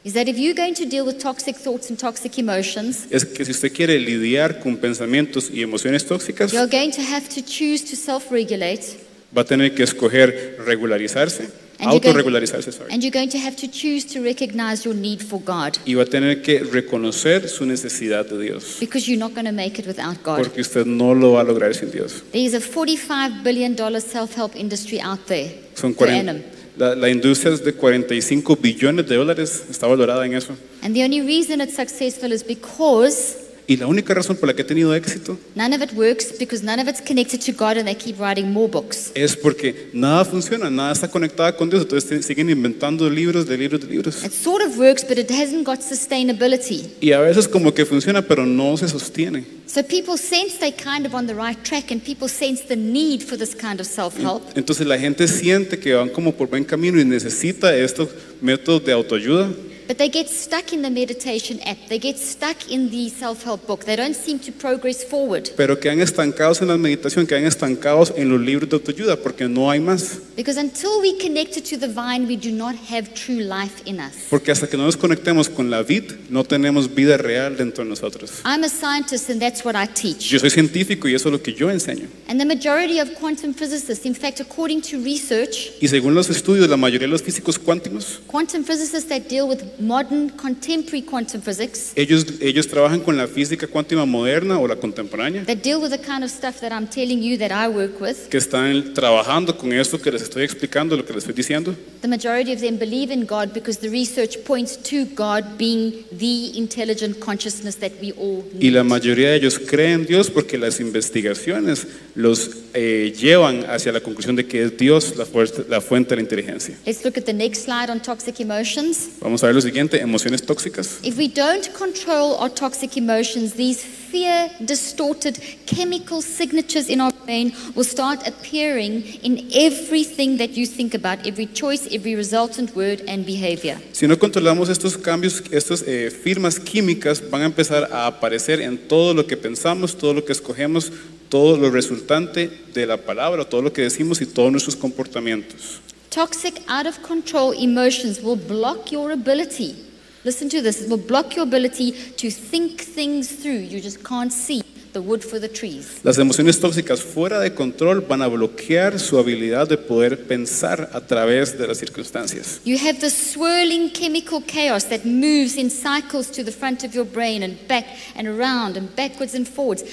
is that if you're going to deal with toxic thoughts and toxic emotions, es que si usted quiere lidiar con pensamientos y emociones tóxicas, you're going to have to choose to self regulate va a tener que escoger regularizarse autorregularizarse, sorry. And you're going to have to choose to recognize your need for God Y va a tener que reconocer su necesidad de Dios, because you're not going to make it without God. porque usted no lo va a lograr sin Dios. There's a $45 billion self help industry out there Son per 40 annum. la, la industria es de 45 billones de dólares, está valorada en eso. And the only reason it's successful is because Y la única razón por la que ha tenido éxito none of it works because none of it's connected to God and they keep writing more books. es porque nada funciona, nada está conectado con Dios, entonces te- siguen inventando libros de libros de libros. It sort of works, but it hasn't got sustainability. Y a veces como que funciona, pero no se sostiene. So people sense they're kind of on the right track and people sense the need for this kind of self help. Entonces la gente siente que van como por buen camino y necesita estos métodos de autoayuda, But they get stuck in the meditation app. They get stuck in the self help book. They don't seem to progress forward pero quedan estancados en la meditación, quedan estancados en los libros de autoayuda porque no hay más. because until we connected to the vine, we do not have true life in us. Porque hasta que no nos conectemos con la vid, no tenemos vida real dentro de nosotros. I'm a scientist and that's what I teach. Yo soy científico y eso es lo que yo enseño. And the majority of quantum physicists, in fact, according to research, Y según los estudios, la mayoría de los físicos cuánticos, quantum physicists that deal with modern contemporary quantum physics, ellos, ellos trabajan con la física cuántica moderna o la contemporánea, that deal with the kind of stuff that I'm telling you that I work with, que están trabajando con esto que les estoy explicando, lo que les estoy diciendo. the majority of them believe in God because the research points to God being the intelligent consciousness that we all Y need. la mayoría de ellos creen en Dios porque las investigaciones los eh, llevan hacia la conclusión de que es Dios la, la fuente de la inteligencia. Let's look at the next slide on toxic emotions. Vamos a ver lo siguiente, emociones tóxicas. If we don't control our toxic emotions, these fear distorted chemical signatures in our brain will start appearing in everything that you think about, every choice, every resultant word and behavior. Si no controlamos estos cambios, estas eh, firmas químicas van a empezar a aparecer en todo lo que pensamos, todo lo que escogemos, todo lo resultante de la palabra, todo lo que decimos y todos nuestros comportamientos. Toxic, out of control emotions will block your ability. Listen to this, it will block your ability to think things through. You just can't see the wood for the trees. Las emociones tóxicas fuera de control van a bloquear su habilidad de poder pensar a través de las circunstancias. You have this swirling chemical chaos that moves in cycles to the front of your brain and back and around and backwards and forwards,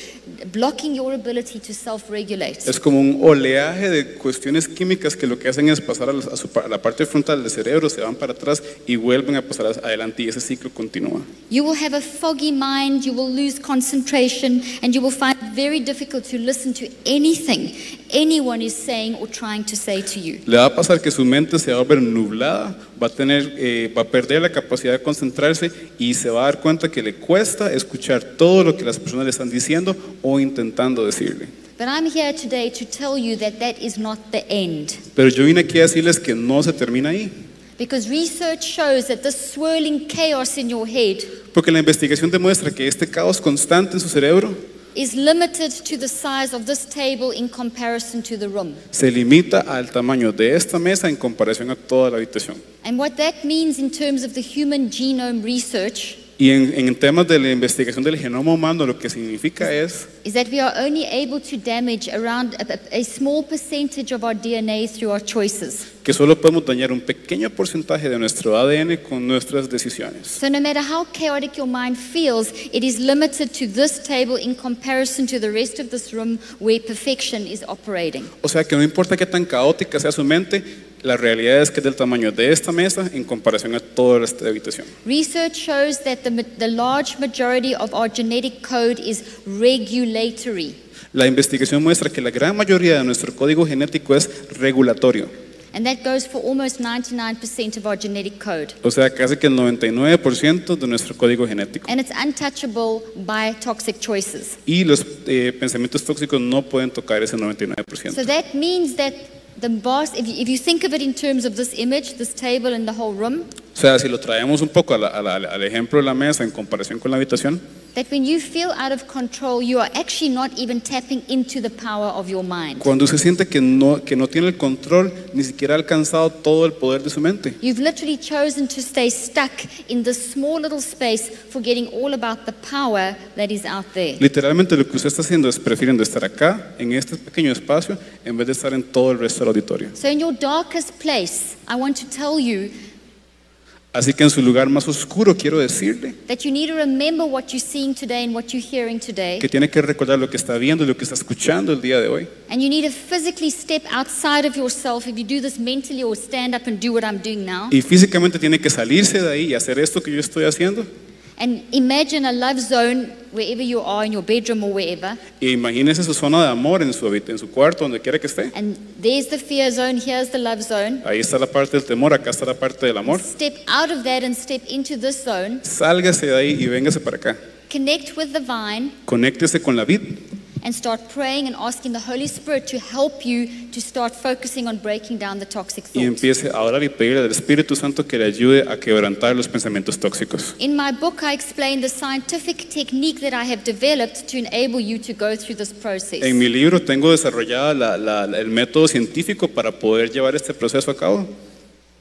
blocking your ability to self regulate. Es como un oleaje de cuestiones químicas que lo que hacen es pasar a, la- a su a la parte frontal del cerebro, se van para atrás y vuelven a pasar adelante y ese ciclo continúa. You will have a foggy mind, you will lose concentration, and you will find it very difficult to listen to anything anyone is saying or trying to say to you. Le va a pasar que su mente se va a ver nublada, va a, tener, eh, va a perder la capacidad de concentrarse y se va a dar cuenta que le cuesta escuchar todo lo que las personas le están diciendo o intentando decirle. But I'm here today to tell you that that is not the end. Pero yo vine aquí a decirles que no se termina ahí, Because research shows that this swirling chaos in your head porque la investigación demuestra que este caos constante en su cerebro is limited to the size of this table in comparison to the room. se limita al tamaño de esta mesa en comparación a toda la habitación. And what that means in terms of the human genome research Y en, en temas de la investigación del genoma humano, lo que significa es is that we are only able to damage around a, a- a small percentage of our DNA through our choices. Que solo podemos dañar un pequeño porcentaje de nuestro ADN con nuestras decisiones. So no matter how chaotic your mind feels, it is limited to this table in comparison to the rest of this room where perfection is operating. O sea que no importa qué tan caótica sea su mente, la realidad es que es del tamaño de esta mesa en comparación a toda esta habitación. Research shows that the, the large majority of our genetic code is regulatory. La investigación muestra que la gran mayoría de nuestro código genético es regulatorio. And that goes for almost 99% of our genetic code. O sea, casi que el 99% de nuestro código genético. And it's untouchable by toxic choices. Y los eh, pensamientos tóxicos no pueden tocar ese So 99%. that means that the boss, if you, if you think of it in terms of this image, this table and the whole room, O sea, si lo traemos un poco a la- a la- al ejemplo de la mesa en comparación con la habitación, that when you feel out of control, you are actually not even tapping into the power of your mind. cuando usted siente que no, que no tiene el control, ni siquiera ha alcanzado todo el poder de su mente. You've literally chosen to stay stuck in this small little space, forgetting all about the power that is out there. Literalmente lo que usted está haciendo es prefiriendo estar acá, en este pequeño espacio, en vez de estar en todo el resto del auditorio. So, in your darkest place, I want to tell you Así que en su lugar más oscuro quiero decirle that you need to remember what you're seeing today and what you're hearing today. que tiene que recordar lo que está viendo y lo que está escuchando el día de hoy. And you need to physically step outside of yourself. If you do this mentally or stand up and do what I'm doing now, Y físicamente tiene que salirse de ahí y hacer esto que yo estoy haciendo. And imagine a love zone wherever you are in your bedroom or wherever. Imagínese su zona de amor en su, en su cuarto, donde quiera que esté. And there's the fear zone, here's the love zone. Ahí está la parte del temor, acá está la parte del amor. Step out of that and step into this zone. Sálgase de ahí y véngase para acá. Connect with the vine Conéctese con la vid and start praying and asking the Holy Spirit to help you to start focusing on breaking down the toxic y thoughts. empiece a orar y pedirle al Espíritu Santo que le ayude a quebrantar los pensamientos tóxicos. In my book, I explain the scientific technique that I have developed to enable you to go through this process. En mi libro tengo desarrollada la- la- la- el método científico para poder llevar este proceso a cabo.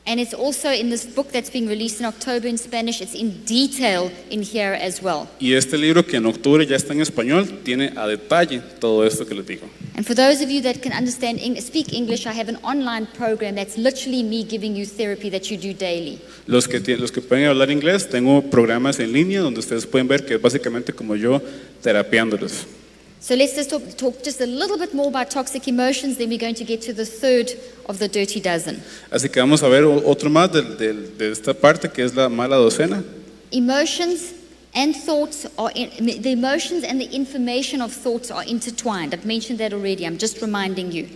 And it's also in this book that's being released in October in Spanish, it's in detail in here as well. Y este libro que en octubre ya está en español tiene a detalle todo esto que les digo. And for those of you that can understand, speak English, I have an online program that's literally me giving you therapy that you do daily. Los que, los que pueden hablar inglés, tengo programas en línea donde ustedes pueden ver que es básicamente como yo terapiándolos. So let's just talk, talk just a little bit more about toxic emotions, then we're going to get to the third of the dirty dozen. Así que vamos a ver otro más del- del- de, esta parte que es la mala docena. Emotions and thoughts are in, the emotions and the information of thoughts are intertwined. I've mentioned that already. I'm just reminding you.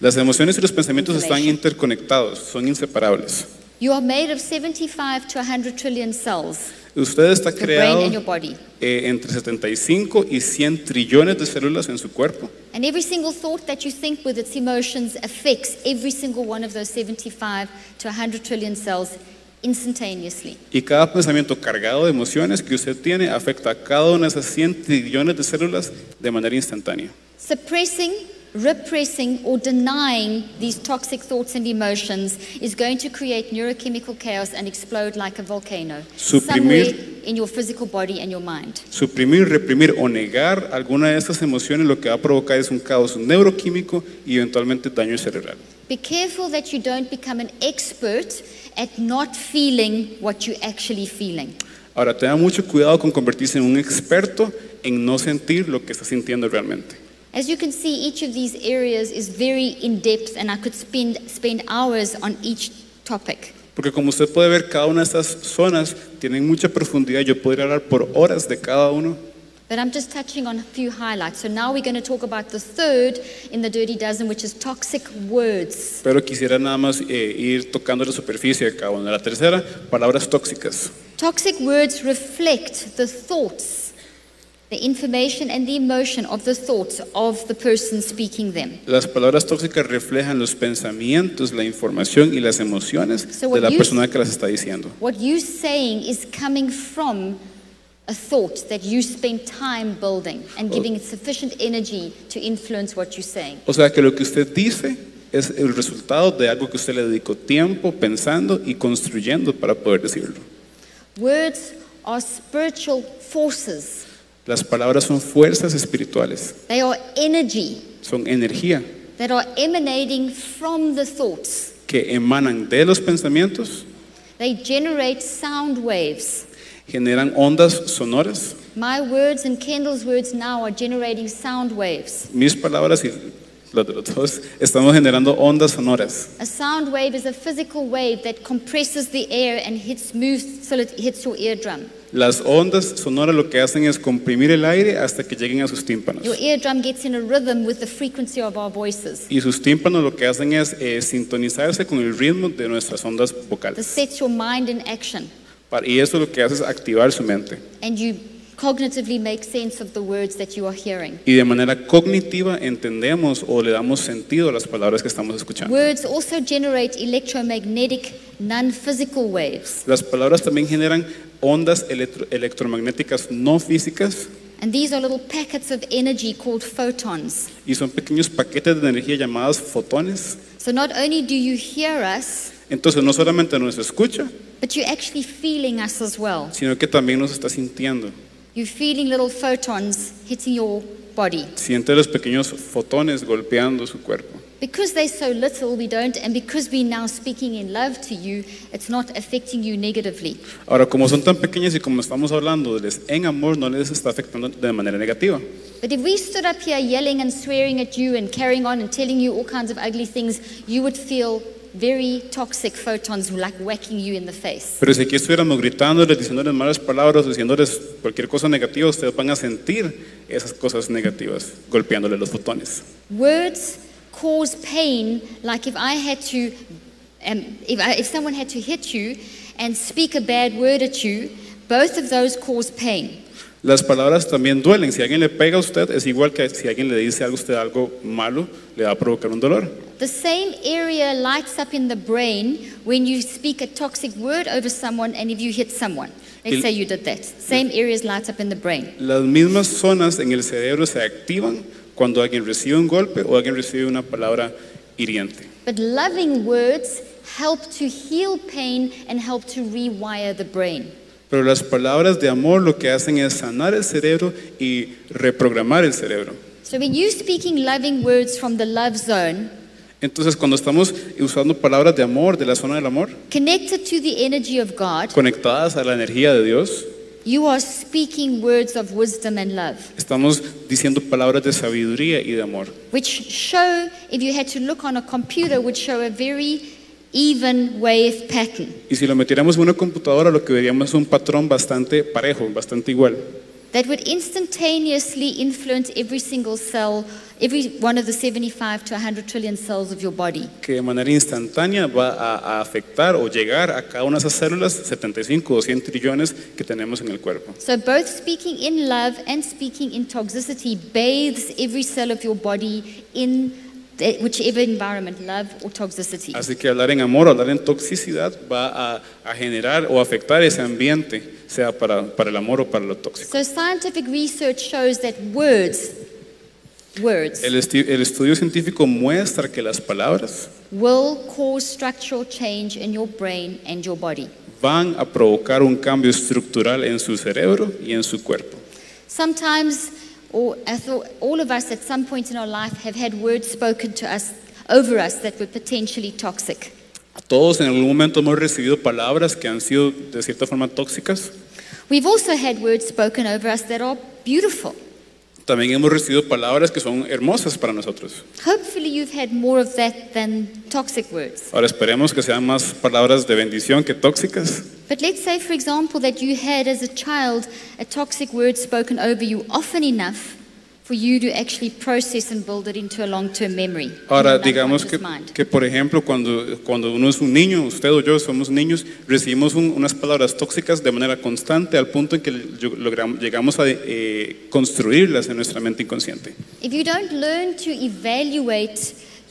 Las emociones y los pensamientos están interconectados, son inseparables. You are made of 75 to 100 trillion cells, Usted está your brain creado and your body. eh, entre 75 y 100 trillones de células en su cuerpo. And every single thought that you think with its emotions affects every single one of those 75 to 100 trillion cells instantaneously. Y cada pensamiento cargado de emociones que usted tiene afecta a cada una de esas 100 trillones de células de manera instantánea. Suppressing, repressing, or denying these toxic thoughts and emotions is going to create neurochemical chaos and explode like a volcano Suprimir- somewhere in your physical body and your mind. Suprimir, reprimir o negar alguna de estas emociones lo que va a provocar es un caos neuroquímico y eventualmente daño cerebral. Be careful that you don't become an expert at not feeling what you're actually feeling. Ahora, tenga mucho cuidado con convertirse en un experto en no sentir lo que está sintiendo realmente. As you can see, each of these areas is very in depth, and I could spend, spend hours on each topic. Porque como usted puede ver, cada una de estas zonas tienen mucha profundidad. Yo podría hablar por horas de cada uno. But I'm just touching on a few highlights. So now we're going to talk about the third in the Dirty Dozen, which is toxic words. Pero quisiera nada más eh, ir tocando la superficie de cada una. La tercera, palabras tóxicas. Toxic words reflect the thoughts, the information, and the emotion of the thoughts of the person speaking them. Las palabras tóxicas reflejan los pensamientos, la información y las emociones So de what la you- persona que las está diciendo. What you're saying is coming from a thought that you spent time building and giving it sufficient energy to influence what you're saying. O sea que lo que usted dice es el resultado de algo que usted le dedicó tiempo pensando y construyendo para poder decirlo. Words are spiritual forces, Las palabras son fuerzas espirituales, they are energy son energía that are emanating from the thoughts. que emanan de los pensamientos, They generate sound waves. generan ondas sonoras. My words and Kendall's words now are generating sound waves. Mis palabras y estamos generando ondas sonoras. A sound wave is a physical wave that compresses the air and hits moves till it hits your eardrum. Las ondas sonoras lo que hacen es comprimir el aire hasta que lleguen a sus tímpanos. Your eardrum gets in a rhythm with the frequency of our voices. Y sus tímpanos lo que hacen es eh, sintonizarse con el ritmo de nuestras ondas This vocales. sets your mind in action. Y eso lo que hace es activar su mente. And you cognitively make sense of the words that you are hearing. Y de manera cognitiva entendemos o le damos sentido a las palabras que estamos escuchando. Words also generate electromagnetic, non physical waves. Las palabras también generan ondas electro- electromagnéticas no físicas And these are little packets of energy called photons. y son pequeños paquetes de energía llamados fotones. So not only do you hear us, Entonces no solamente nos escucha, but you're actually feeling us as well. sino que también nos está sintiendo. You're feeling little photons hitting your body. Siente los pequeños fotones golpeando su cuerpo. Because they're so little, we don't, and because we're now speaking in love to you, it's not affecting you negatively. Ahora, como son tan pequeñas y como estamos hablando les en amor, no les está afectando de manera negativa. But if we stood up here yelling and swearing at you and carrying on and telling you all kinds of ugly things, you would feel very toxic photons like whacking you in the face. Pero si aquí estuviéramos gritándoles, diciéndoles malas palabras, diciéndoles cualquier cosa negativa, ustedes van a sentir esas cosas negativas golpeándoles los fotones. Words cause pain, like if I had to, um, if, I, if someone had to hit you and speak a bad word at you, both of those cause pain. Las palabras también duelen. Si alguien le pega a usted, es igual que si alguien le dice algo a usted algo malo, le va a provocar un dolor. The same area lights up in the brain when you speak a toxic word over someone and if you hit someone. Let's say you did that. Same areas light up in the brain. Las mismas zonas en el cerebro se activan cuando alguien recibe un golpe o alguien recibe una palabra hiriente. But loving words help to heal pain and help to rewire the brain. Pero las palabras de amor lo que hacen es sanar el cerebro y reprogramar el cerebro. So when you're speaking loving words from the love zone, Entonces, cuando estamos usando palabras de amor, de la zona del amor, connected to the energy of God, conectadas a la energía de Dios, you are speaking words of wisdom and love, estamos diciendo palabras de sabiduría y de amor, which show, if you had to look on a computer, would show a very even wave pattern. Y si lo metiéramos en una computadora, lo que veríamos es un patrón bastante parejo, bastante igual, that would instantaneously influence every single cell, every one of the 75 to 100 trillion cells of your body. que de manera instantánea va a, a afectar o llegar a cada una de esas células, 75 o 100 trillones que tenemos en el cuerpo. So, both speaking in love and speaking in toxicity bathes every cell of your body in whichever environment, love or toxicity. Así que hablar en amor, hablar en toxicidad va a, a generar o afectar ese ambiente, sea para, para el amor o para lo tóxico. So, scientific research shows that words, words, El, esti- el estudio científico muestra que las palabras will cause structural change in your brain and your body. van a provocar un cambio estructural en su cerebro y en su cuerpo. Sometimes, or I thought all of us at some point in our life have had words spoken to us over us that were potentially toxic. Todos en algún momento hemos recibido palabras que han sido de cierta forma tóxicas. We've also had words spoken over us that are beautiful. También hemos recibido palabras que son hermosas para nosotros. Hopefully, you've had more of that than toxic words. Ahora esperemos que sean más palabras de bendición que tóxicas. But let's say, for example, that you had as a child a toxic word spoken over you often enough Ahora digamos que, que, por ejemplo, cuando, cuando uno es un niño, usted o yo somos niños, recibimos un- unas palabras tóxicas de manera constante al punto en que logramos- llegamos a eh, construirlas en nuestra mente inconsciente. If you don't learn to evaluate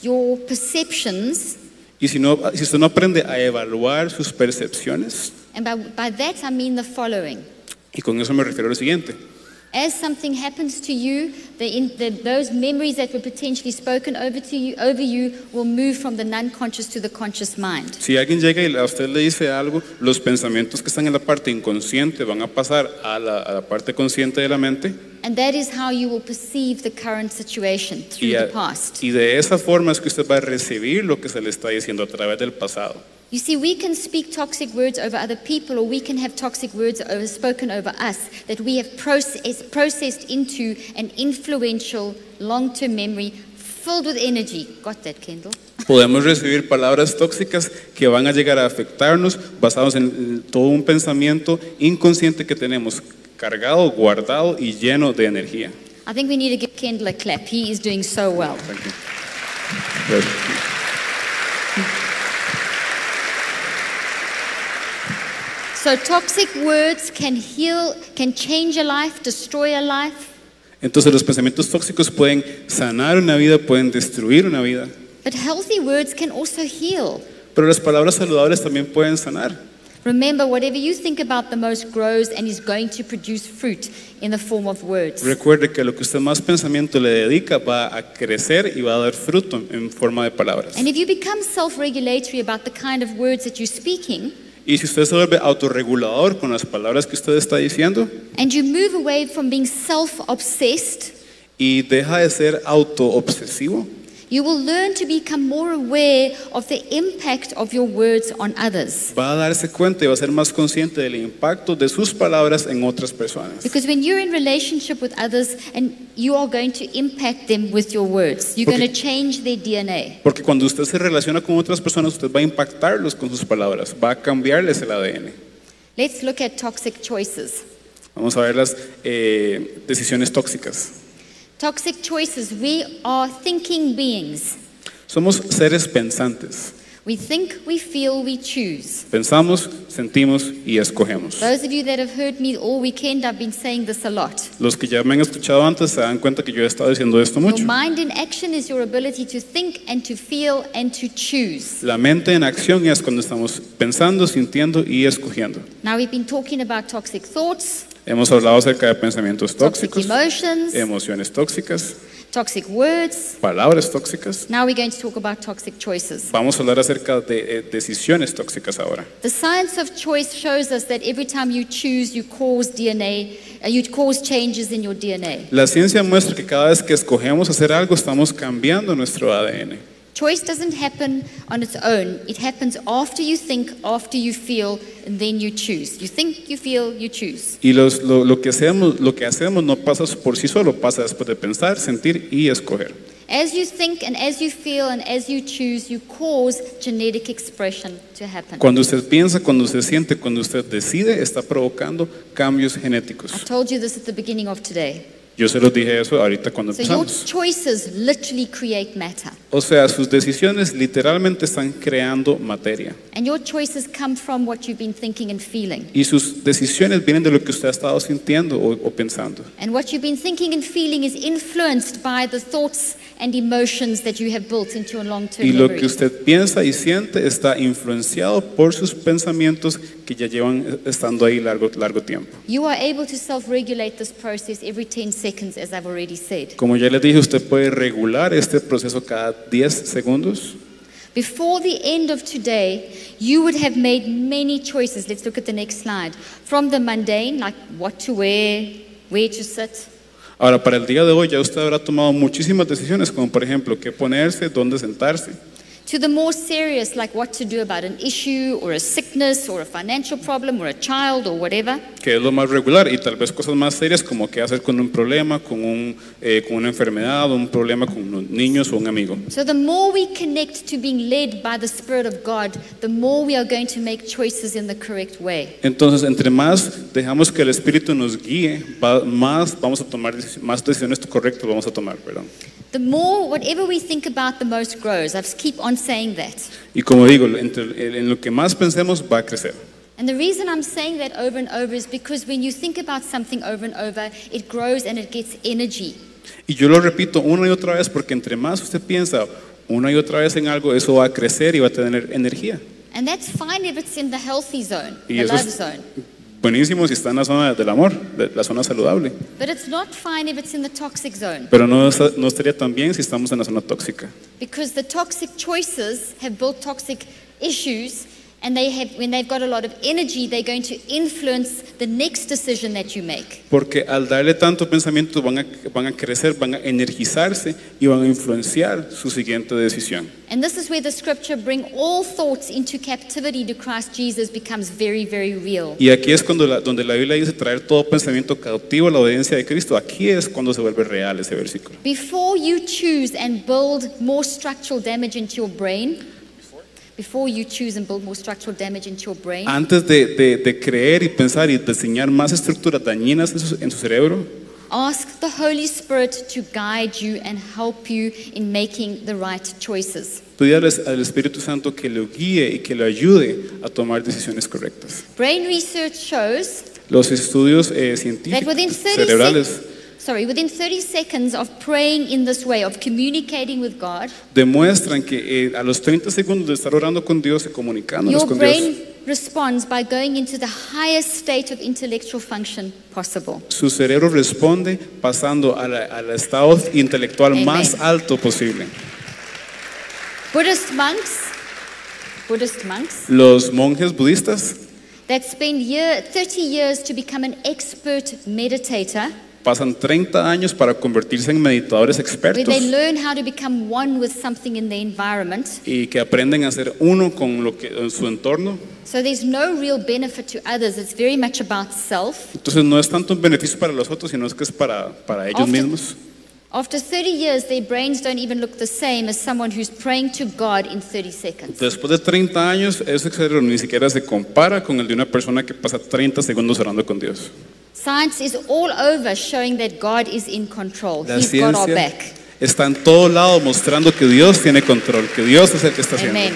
your perceptions, Y si, no, si usted no aprende a evaluar sus percepciones, and by, by that I mean the following. y con eso me refiero a lo siguiente, As something happens to you, the, in, the, those memories that were potentially spoken over to you, over you, will move from the non-conscious to the conscious mind. Si alguien llega y a usted le dice algo, los pensamientos que están en la parte inconsciente van a pasar a la, a la parte consciente de la mente And that is how you will perceive the current situation through a- the past. y de esa forma es que usted va a recibir lo que se le está diciendo a través del pasado. You see, we can speak toxic words over other people, or we can have toxic words over, spoken over us that we have process, processed into an influential long term memory filled with energy. Got that, Kendall? Podemos recibir palabras tóxicas que van a llegar a afectarnos basados en todo un pensamiento inconsciente que tenemos cargado, guardado y lleno de energía. I think we need to give Kendall a clap. He is doing so well. Thank you. Gracias. Entonces los pensamientos tóxicos pueden sanar una vida, pueden destruir una vida, But healthy words can also heal. pero las palabras saludables también pueden sanar. Remember, whatever you think about the most grows and is going to produce fruit in the form of words. Recuerde que lo que usted más pensamiento le dedica va a crecer y va a dar fruto en forma de palabras. And if you become self regulatory about the kind of words that you're speaking, Y si usted se vuelve autorregulador con las palabras que usted está diciendo and you move away from being self obsessed, y deja de ser autoobsesivo, you will learn to become more aware of the impact of your words on others. va a darse cuenta y va a ser más consciente del impacto de sus palabras en otras personas. Because when you're in relationship with others and you are going to impact them with your words, you're going to change their DNA. Porque cuando usted se relaciona con otras personas, usted va a impactarlos con sus palabras, va a cambiarles el ADN. Let's look at toxic choices. Vamos a ver las eh, decisiones tóxicas. Toxic choices. We are thinking beings. Somos seres pensantes. We think, we feel, we choose. Pensamos, sentimos y escogemos. Those of you that have heard me all weekend, I've been saying this a lot. Los que ya me han escuchado antes se dan cuenta que yo he estado diciendo esto Your mucho. mind in action is your ability to think and to feel and to choose. La mente en acción es cuando estamos pensando, sintiendo y escogiendo. Now, we've been talking about toxic thoughts, Hemos hablado acerca de pensamientos toxic tóxicos, emotions, emociones tóxicas, toxic words. palabras tóxicas. Now, we're going to talk about toxic choices. Vamos a hablar acerca de eh, decisiones tóxicas ahora. The science of choice shows us that every time you choose, you cause DNA, uh, you cause changes in your DNA. La ciencia muestra que cada vez que escogemos hacer algo estamos cambiando nuestro ADN. Choice doesn't happen on its own. It happens after you think, after you feel, and then you choose. You think, you feel, you choose. Y los- lo, lo que hacemos, lo que hacemos no pasa por sí solo, pasa después de pensar, sentir y escoger. As you think and as you feel and as you choose, you cause genetic expression to happen. Cuando usted piensa, cuando usted siente, cuando usted decide, está provocando cambios genéticos. I told you this at the beginning of today. Yo se los dije eso ahorita cuando So your empezamos. choices literally create matter. O sea, sus decisiones literalmente están creando materia. And your choices come from what you've been thinking and feeling. Y sus decisiones vienen de lo que usted ha estado sintiendo o, o pensando. And what you've been thinking and feeling is influenced by the thoughts and emotions that you have built into your long term Y lo memory. que usted piensa y siente está influenciado por sus pensamientos que ya llevan estando ahí largo, largo tiempo. You are able to self regulate this process every 10 seconds, as I've already said. Como ya les dije, usted puede regular este proceso cada 10 segundos. Before the end of today, you would have made many choices. Let's look at the next slide. From the mundane, like what to wear, where to sit, Ahora, para el día de hoy ya usted habrá tomado muchísimas decisiones, como por ejemplo qué ponerse, dónde sentarse, to the more serious, like what to do about an issue or a sickness or a financial problem or a child or whatever. que es lo más regular, y tal vez cosas más serias como qué hacer con un problema, con, un, eh, con una enfermedad, un problema con unos niños o un amigo. So, the more we connect to being led by the Spirit of God, the more we are going to make choices in the correct way. Entonces, entre más dejamos que el Espíritu nos guíe, va- más vamos a tomar más decisiones correctas vamos a tomar, perdón. The more, whatever we think about, the most grows. I keep on saying that. Y como digo, entre, en lo que más pensemos va a crecer. And the reason I'm saying that over and over is because when you think about something over and over, it grows and it gets energy. Y yo lo repito una y otra vez porque entre más usted piensa una y otra vez en algo, eso va a crecer y va a tener energía. And that's fine if it's in the healthy zone, Y the eso love es zone. Buenísimo si está en la zona del amor, de- la zona saludable. But it's not fine if it's in the toxic zone. Pero no, está- no estaría tan bien si estamos en la zona tóxica. Because the toxic choices have built toxic issues, and they have, when they've got a lot of energy, they're going to influence the next decision that you make. Porque al darle tanto pensamiento van a, van a crecer, van a energizarse y van a influenciar su siguiente decisión. And this is where the scripture bring all thoughts into captivity to Christ Jesus becomes very, very real. Y aquí es cuando la- donde la Biblia dice traer todo pensamiento cautivo a la obediencia de Cristo. Aquí es cuando se vuelve real ese versículo. Before you choose and build more structural damage into your brain, before you choose and build more structural damage into your brain, Antes de, de- de creer y pensar y diseñar más estructuras dañinas en su, en su cerebro, Ask the Holy Spirit to guide you and help you in making the right choices. Pídale al Espíritu Santo que lo guíe y que lo ayude a tomar decisiones correctas. Brain research shows Los estudios eh, that within científicos 30 cerebrales sec- sorry, within 30 seconds of praying in this way, of communicating with God, demuestran que eh, a los 30 segundos de estar orando con Dios y comunicándonos your con Dios, brain responds by going into the highest state of intellectual function possible. su cerebro responde pasando a la- al estado intelectual Amen. más alto posible. Buddhist monks, Buddhist monks Los monjes budistas that spend year, 30 years to become an expert meditator, pasan 30 años para convertirse en meditadores where expertos they learn how to become one with something in the environment. y que aprenden a ser uno con lo que en su entorno. So there's no real benefit to others. It's very much about self. Entonces no es tanto un beneficio para los otros, sino es que es para, para ellos Often- mismos. After 30 years, their brains don't even look the same as someone who's praying to God in 30 seconds. Después de 30 años, ese cerebro ni siquiera se compara con el de una persona que pasa 30 segundos orando con Dios. Science is all over showing that God is in control. La He's got our ciencia back. está en todo lado mostrando que Dios tiene control, que Dios es el que está haciendo. Amen.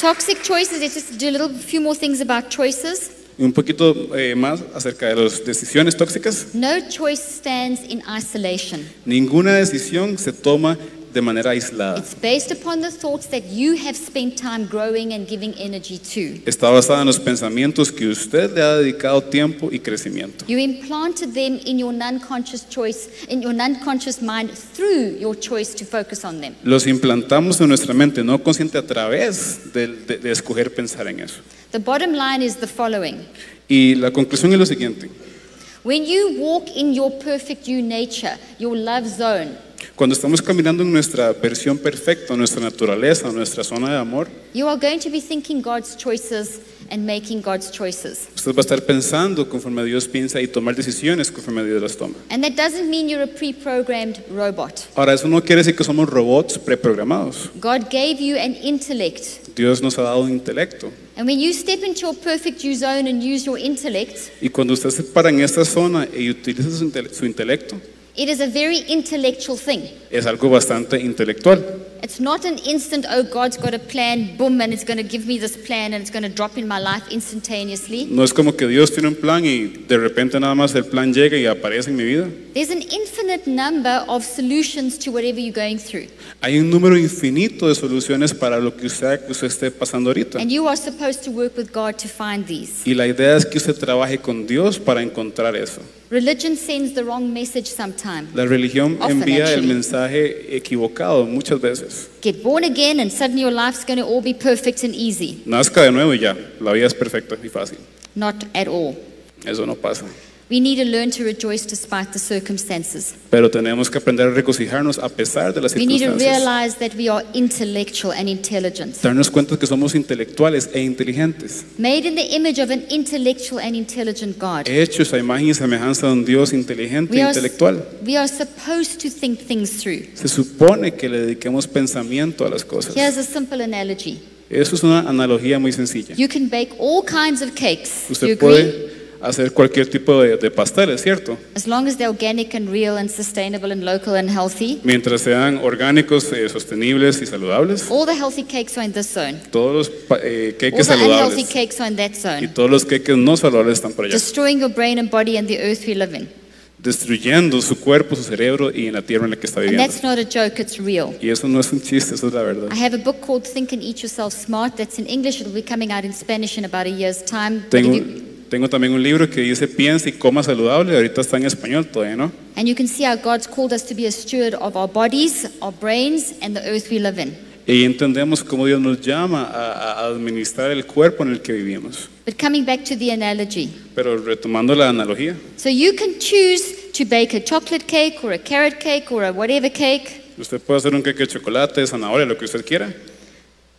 Toxic choices. Let's just do a little few more things about choices. Y un poquito eh, más acerca de las decisiones tóxicas. No choice stands in isolation. Ninguna decisión se toma de manera aislada. It's based upon the thoughts that you have spent time growing and giving energy to. Está basada en los pensamientos que usted le ha dedicado tiempo y crecimiento. You implanted them in your non-conscious choice, in your non-conscious mind through your choice to focus on them. Los implantamos en nuestra mente no consciente a través de, de- de escoger pensar en eso. The bottom line is the following. Y la conclusión es lo siguiente. When you walk in your perfect you nature, your love zone, Cuando estamos caminando en nuestra versión perfecta, nuestra naturaleza, nuestra zona de amor, you are going to be thinking God's choices and making God's choices. usted va a estar pensando conforme Dios piensa y tomar decisiones conforme Dios las toma. And that doesn't mean you're a pre-programmed robot. Ahora, eso no quiere decir que somos robots preprogramados. God gave you an intellect. Dios nos ha dado un intelecto. And when you step into your perfect you zone and use your intellect, Y cuando usted se para en esta zona y utiliza su intelecto, it is a very intellectual thing. es algo bastante intelectual. It's not an instant, oh, God's got a plan, boom, and it's going to give me this plan and it's going to drop in my life instantaneously. No es como que Dios tiene un plan y de repente nada más el plan llega y aparece en mi vida. There's an infinite number of solutions to whatever you're going through. Hay un número infinito de soluciones para lo que usted, que usted esté pasando ahorita. And you are supposed to work with God to find these. Y la idea es que usted trabaje con Dios para encontrar eso. Religion sends the wrong message sometimes. La religión Often, envía el actually. mensaje equivocado muchas veces. Get born again, and suddenly your life's going to all be perfect and easy. Nazca de nuevo y ya, la vida es perfecta y fácil. Not at all. Eso no pasa. We need to learn to rejoice despite the circumstances. Pero tenemos que aprender a regocijarnos a pesar de las We need to circunstancias. realize that we are intellectual and intelligent. Darnos cuenta que somos intelectuales e inteligentes. Made in the image of an intellectual and intelligent God. Hechos a imagen y semejanza de un Dios inteligente We e are, intelectual. we are supposed to think things through. Se supone que le dediquemos pensamiento a las cosas. Here's a simple analogy. Eso es una analogía muy sencilla. You can bake all kinds of cakes. You Usted agree? puede hacer cualquier tipo de, de pasteles, ¿cierto? As long as they're organic and real and sustainable and local and healthy. Mientras sean orgánicos, eh, sostenibles y saludables. All the healthy cakes are in this zone. Todos los pa- eh, All queques the unhealthy saludables cakes are in that y zone. todos los queques no saludables están por allá. Destroying your brain and body and the earth we live in. Destruyendo su cuerpo, su cerebro y en la tierra en la que está And viviendo. that's not a joke, it's real. Y eso no es un chiste, eso es la verdad. I have a book called Think and Eat Yourself Smart that's in English. It'll be coming out in Spanish in about a year's time. But Tengo, you- tengo también un libro que dice piensa y coma saludable, ahorita está en español todavía, ¿no? and you can see how God's called us to be a steward of our bodies, our brains, and the earth we live in. Y entendemos cómo Dios nos llama a, a administrar el cuerpo en el que vivimos. But coming back to the analogy. Pero retomando la analogía, So you can choose to bake a chocolate cake or a carrot cake or a whatever cake. usted puede hacer un queque de chocolate, de zanahoria, lo que usted quiera,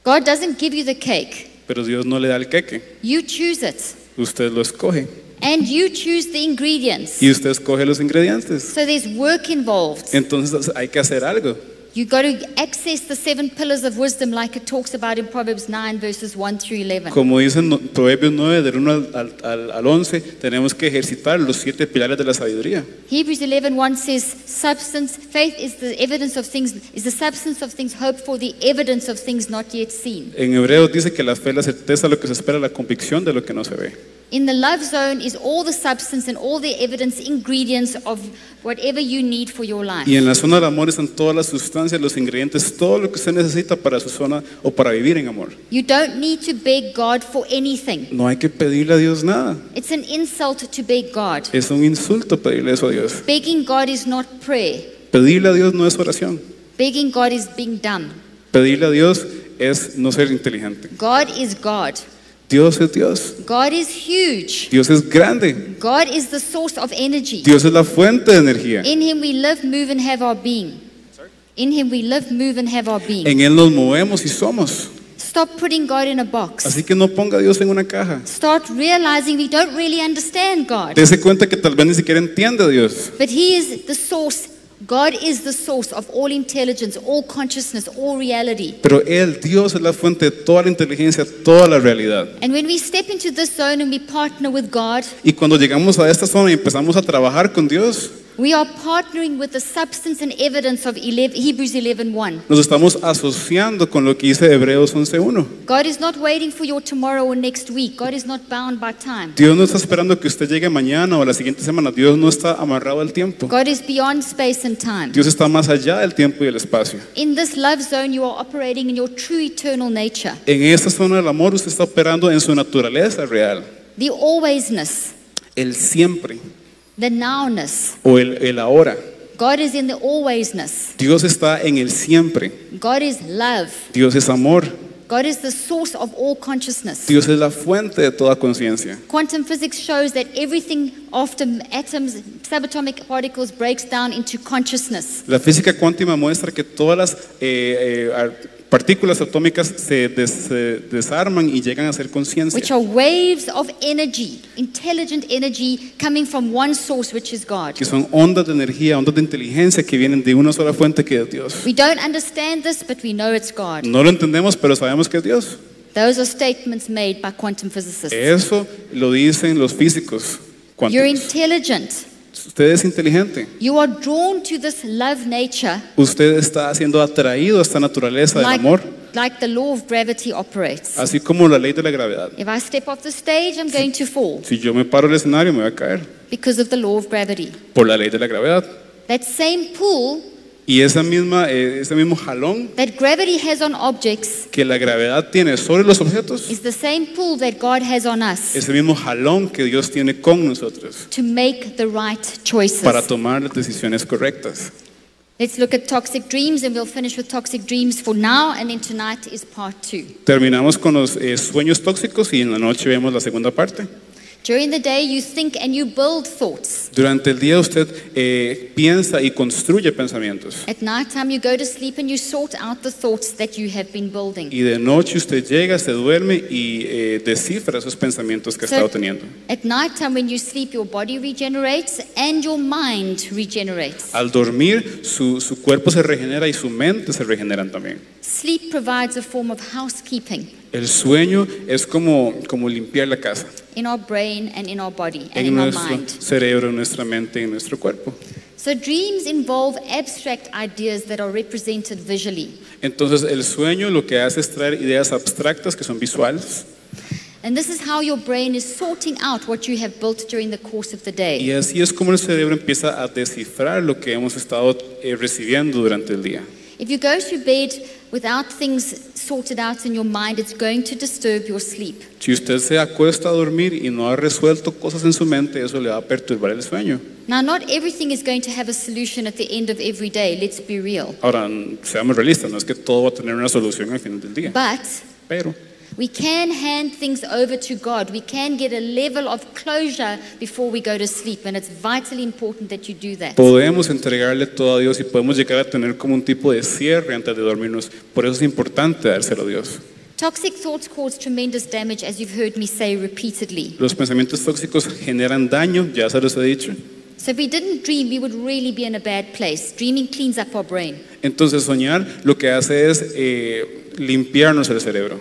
God doesn't give you the cake. pero Dios no le da el queque, You choose it. Usted lo escoge And you choose the ingredients. y usted escoge los ingredientes. So there's work involved. Entonces hay que hacer algo. You got to access the seven pillars of wisdom like it talks about in Proverbs 9, verses 1 through 11. Como dicen Proverbios 9, del 1 al, al- al- al 11, tenemos que ejercitar los siete pilares de la sabiduría. Hebrews 11, 1 says, substance, faith is the evidence of things, is the substance of things hoped for, the evidence of things not yet seen. En Hebreos dice que la fe es la certeza de lo que se espera, la convicción de lo que no se ve. In the love zone is all the substance and all the evidence, ingredients of whatever you need for your life. Y en la zona del amor están todas las sustancias, los ingredientes, todo lo que usted necesita para su zona o para vivir en amor. You don't need to beg God for anything. No hay que pedirle a Dios nada. It's an insult to beg God. Es un insulto pedirle eso a Dios. Begging God is not prayer. Pedirle a Dios no es oración. Begging God is being dumb. Pedirle a Dios es no ser inteligente. God is God. Dios es Dios. God is huge. Dios es grande. God is the source of energy. Dios es la fuente de energía. In Him we live, move, and have our being. In Him we live, move, and have our being. En Él nos movemos y somos. Stop putting God in a box. Así que no ponga a Dios en una caja. Start realizing we don't really understand God. Dese cuenta que tal vez ni siquiera entiende a Dios. But He is the source. God is the source of all intelligence, all consciousness, all reality. Pero Él, Dios, es la fuente de toda la inteligencia, toda la realidad. And when we step into this zone and we partner with God, Y cuando llegamos a esta zona y empezamos a trabajar con Dios, we are partnering with the substance and evidence of 11, Hebrews 11:1. nos estamos asociando con lo que dice Hebreos 11.1. God is not waiting for your tomorrow or next week. God is not bound by time. Dios no está esperando que usted llegue mañana o la siguiente semana. Dios no está amarrado al tiempo. God is beyond space and time. Dios está más allá del tiempo y el espacio. In this love zone, you are operating in your true eternal nature, En esta zona del amor usted está operando en su naturaleza real. the alwaysness, El siempre the nowness. o el, el ahora. God is in the alwaysness. Dios está en el siempre. God is love. Dios es amor. God is the source of all consciousness. Dios es la fuente de toda conciencia. Quantum physics shows that everything after atoms, subatomic particles, breaks down into consciousness. La física cuántica muestra que todas las eh, eh, partículas atómicas se, des- se desarman y llegan a ser conciencia, which are waves of energy, intelligent energy coming from one source, which is God. que son ondas de energía, ondas de inteligencia que vienen de una sola fuente que es Dios. We don't understand this, but we know it's God. No lo entendemos, pero sabemos que es Dios. Those are statements made by quantum physicists. Eso lo dicen los físicos You're cuánticos. intelligent. Usted es inteligente. You are drawn to this love nature Usted está siendo atraído a esta naturaleza del like, amor, like the law of gravity operates. así como la ley de la gravedad. If I step off the stage, I'm going to fall Si yo me paro del escenario, me voy a caer because of the law of gravity. por la ley de la gravedad. That same pull Y esa misma, eh, ese mismo jalón that gravity has on objects que la gravedad tiene sobre los objetos, is the same pull that God has on us ese mismo jalón que Dios tiene con nosotros to make the right choices. para tomar las decisiones correctas. Let's look at toxic dreams and we'll finish with toxic dreams for now and then tonight is part two. Terminamos con los eh, sueños tóxicos y en la noche vemos la segunda parte. During the day, you think and you build thoughts. Durante el día usted eh, piensa y construye pensamientos. At nighttime, you go to sleep and you sort out the thoughts that you have been building. Y de noche usted llega, se duerme y eh, descifra esos pensamientos que ha estado teniendo. At nighttime, when you sleep, your body regenerates and your mind regenerates. Al dormir, su, su cuerpo se regenera y su mente se regeneran también. Sleep provides a form of housekeeping El sueño es como, como limpiar la casa in our brain and in our body and en in our nuestro mind. cerebro, en nuestra mente y en nuestro cuerpo. So, dreams involve abstract ideas that are represented visually. Entonces el sueño lo que hace es traer ideas abstractas que son visuales And this is how your brain is sorting out what you have built during the course of the day. y así es como el cerebro empieza a descifrar lo que hemos estado eh, recibiendo durante el día. If you go to bed without things sorted out in your mind, it's going to disturb your sleep. Si usted se acuesta a dormir y no ha resuelto cosas en su mente, eso le va a perturbar el sueño. Now, not everything is going to have a solution at the end of every day, let's be real. Ahora, seamos realistas, no es que todo va a tener una solución al final del día, But pero we can hand things over to God. We can get a level of closure before we go to sleep, and it's vitally important that you do that. podemos entregarle todo a Dios y podemos llegar a tener como un tipo de cierre antes de dormirnos. Por eso es importante dárselo a Dios. Toxic thoughts cause tremendous damage, as you've heard me say repeatedly. Los pensamientos tóxicos generan daño, ya se los he dicho. So if we didn't dream, we would really be in a bad place. Dreaming cleans up our brain. Entonces soñar lo que hace es eh, limpiarnos el cerebro.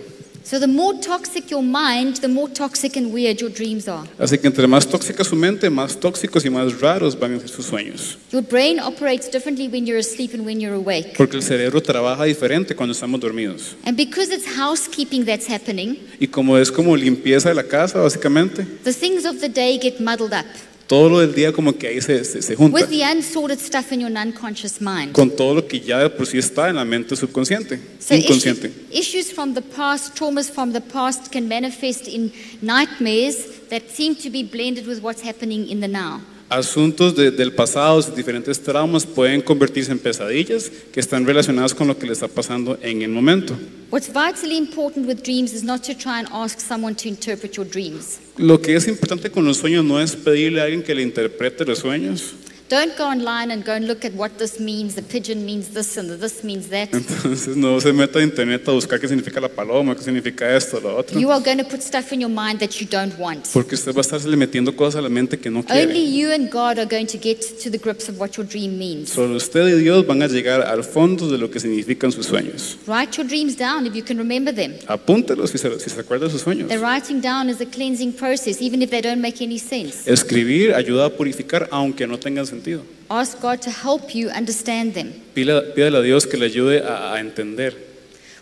So the more toxic your mind, the more toxic and weird your dreams are. Así que entre más tóxica su mente, más tóxicos y más raros van a ser sus sueños. Your brain operates differently when you're asleep and when you're awake. Porque el cerebro trabaja diferente cuando estamos dormidos. And because it's housekeeping that's happening, Y como es como limpieza de la casa, básicamente, the things of the day get muddled up todo lo del día como que ahí se, se, se junta with the unsorted stuff in your non-conscious mind. con todo lo que ya de por sí está en la mente subconsciente, So issues, inconsciente. issues from the past, traumas from the past can manifest in nightmares that seem to be blended with what's happening in the now. Asuntos de- del pasado, diferentes traumas pueden convertirse en pesadillas que están relacionadas con lo que le está pasando en el momento. What's vitally important with dreams is not to try and ask someone to interpret your dreams. Lo que es importante con los sueños no es pedirle a alguien que le interprete los sueños. Don't go online and go and look at what this means. The pigeon means this and this means that. Entonces no se meta a internet a buscar qué significa la paloma, qué significa esto, lo otro. You are going to put stuff in your mind that you don't want. Porque usted va a estarse metiendo cosas a la mente que no quiere. Only you and God are going to get to the grips of what your dream means. Solo usted y Dios van a llegar al fondo de lo que significan sus sueños. Write your dreams down if you can remember them. Apúntelos si se, si se acuerda de sus sueños. The writing down is a cleansing process, even if they don't make any sense. Escribir ayuda a purificar aunque no tengan sentido. Ask God to help you understand them. Pídale, pídale a Dios que le ayude a, a entender.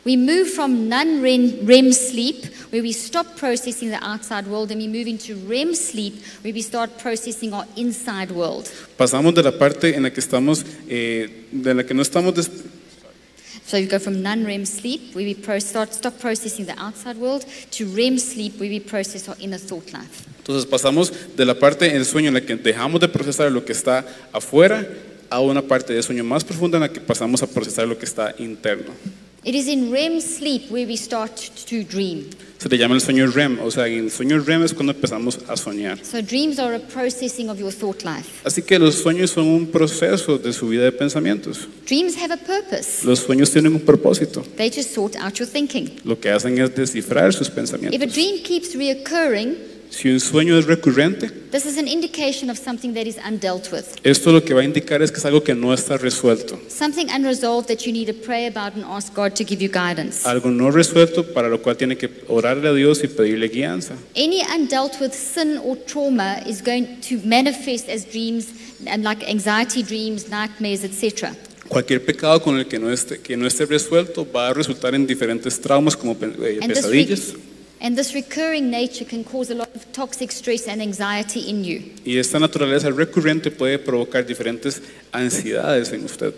We move from non REM sleep, where we stop processing the outside world, and we move into REM sleep, where we start processing our inside world. Pasamos de la parte en la que estamos, eh, de la que no estamos des- So you go from non REM sleep, we stop processing the outside world, to REM sleep, we process our inner thought life. Entonces pasamos de la parte del sueño en la que dejamos de procesar lo que está afuera a una parte de sueño más profunda en la que pasamos a procesar lo que está interno. It is in REM sleep where we start to dream. Se le llama el sueño REM, o sea, en el sueño REM es cuando empezamos a soñar. So dreams are a processing of your thought life. Así que los sueños son un proceso de su vida de pensamientos. Dreams have a purpose. Los sueños tienen un propósito. They just sort out your thinking. Lo que hacen es descifrar sus If a pensamientos. dream keeps reoccurring, Si un sueño es recurrente, this is an indication of something that is undealt with, esto lo que va a indicar es que es algo que no está resuelto. something unresolved that you need to pray about and ask God to give you guidance. Algo no resuelto para lo cual tiene que orarle a Dios y pedirle guianza. Any undealt with sin or trauma is going to manifest as dreams and like anxiety dreams, nightmares, etc. Cualquier pecado con el que no esté, que no esté resuelto va a resultar en diferentes traumas como pe- eh, And this, re- pesadillas. And this recurring nature can cause a lot of toxic stress and anxiety in you. Y esta naturaleza recurrente puede provocar diferentes ansiedades en usted.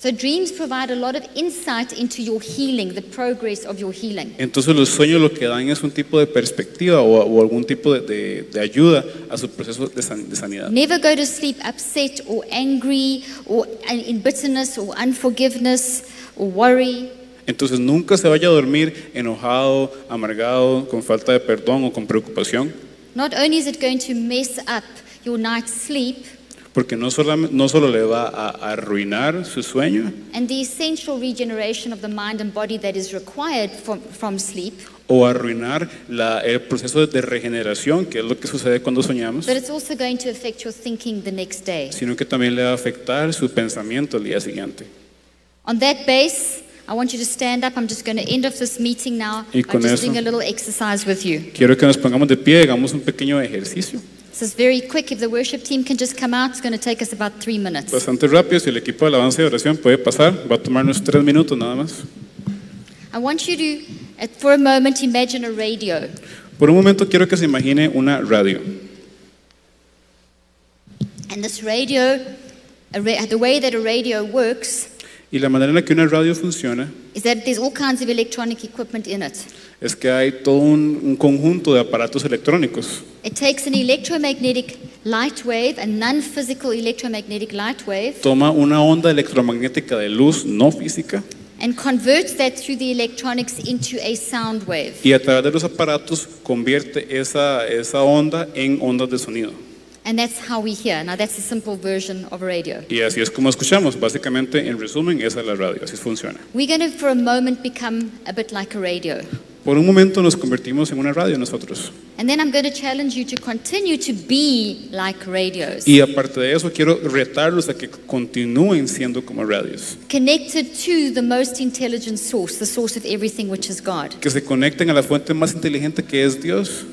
So dreams provide a lot of insight into your healing, the progress of your healing. Entonces los sueños lo que dan es un tipo de perspectiva o, o algún tipo de, de- de ayuda a su proceso de, san- de sanidad. Never go to sleep upset or angry or in bitterness or unforgiveness or worry. Entonces nunca se vaya a dormir enojado, amargado, con falta de perdón o con preocupación, Not only is it going to mess up your night's sleep porque no, solamente, no solo le va a, arruinar su sueño and the essential regeneration of the mind and body that is required from, from sleep, o arruinar la- el proceso de regeneración, que es lo que sucede cuando soñamos, but it's also going to affect your thinking the next day. sino que también le va a afectar su pensamiento el día siguiente. On that base, I want you to stand up. I'm just going to end off this meeting now Y by con just eso- doing a little exercise with you. Quiero que nos pongamos de pie, hagamos un pequeño ejercicio, This is very quick. If the worship team can just come out, it's going to take us about three minutes. bastante rápido. Si el equipo de alabanza y oración puede pasar, va a tomarnos tres minutos nada más. I want you to, for a moment, imagine a radio. Por un momento quiero que se imagine una radio. And this radio, a ra- the way that a radio works Y la manera en la que una radio funciona is that there's all kinds of electronic equipment in it. es que hay todo un, un conjunto de aparatos electrónicos. It takes an electromagnetic light wave, a non physical electromagnetic light wave, Toma una onda electromagnética de luz no física and converts that through the electronics into a sound wave. y a través de los aparatos convierte esa, esa onda en ondas de sonido. And that's how we hear. Now, that's a simple version of a radio. Y así es como escuchamos. Básicamente, en resumen, esa es la radio. Así funciona. We're going to, for a moment, become a bit like a radio. Por un momento nos convertimos en una radio nosotros. And then I'm going to challenge you to continue to be like radios, Y aparte de eso, quiero retarlos a que continúen siendo como radios. connected to the most intelligent source, the source of everything, which is God. Que se conecten a la fuente más inteligente que es Dios.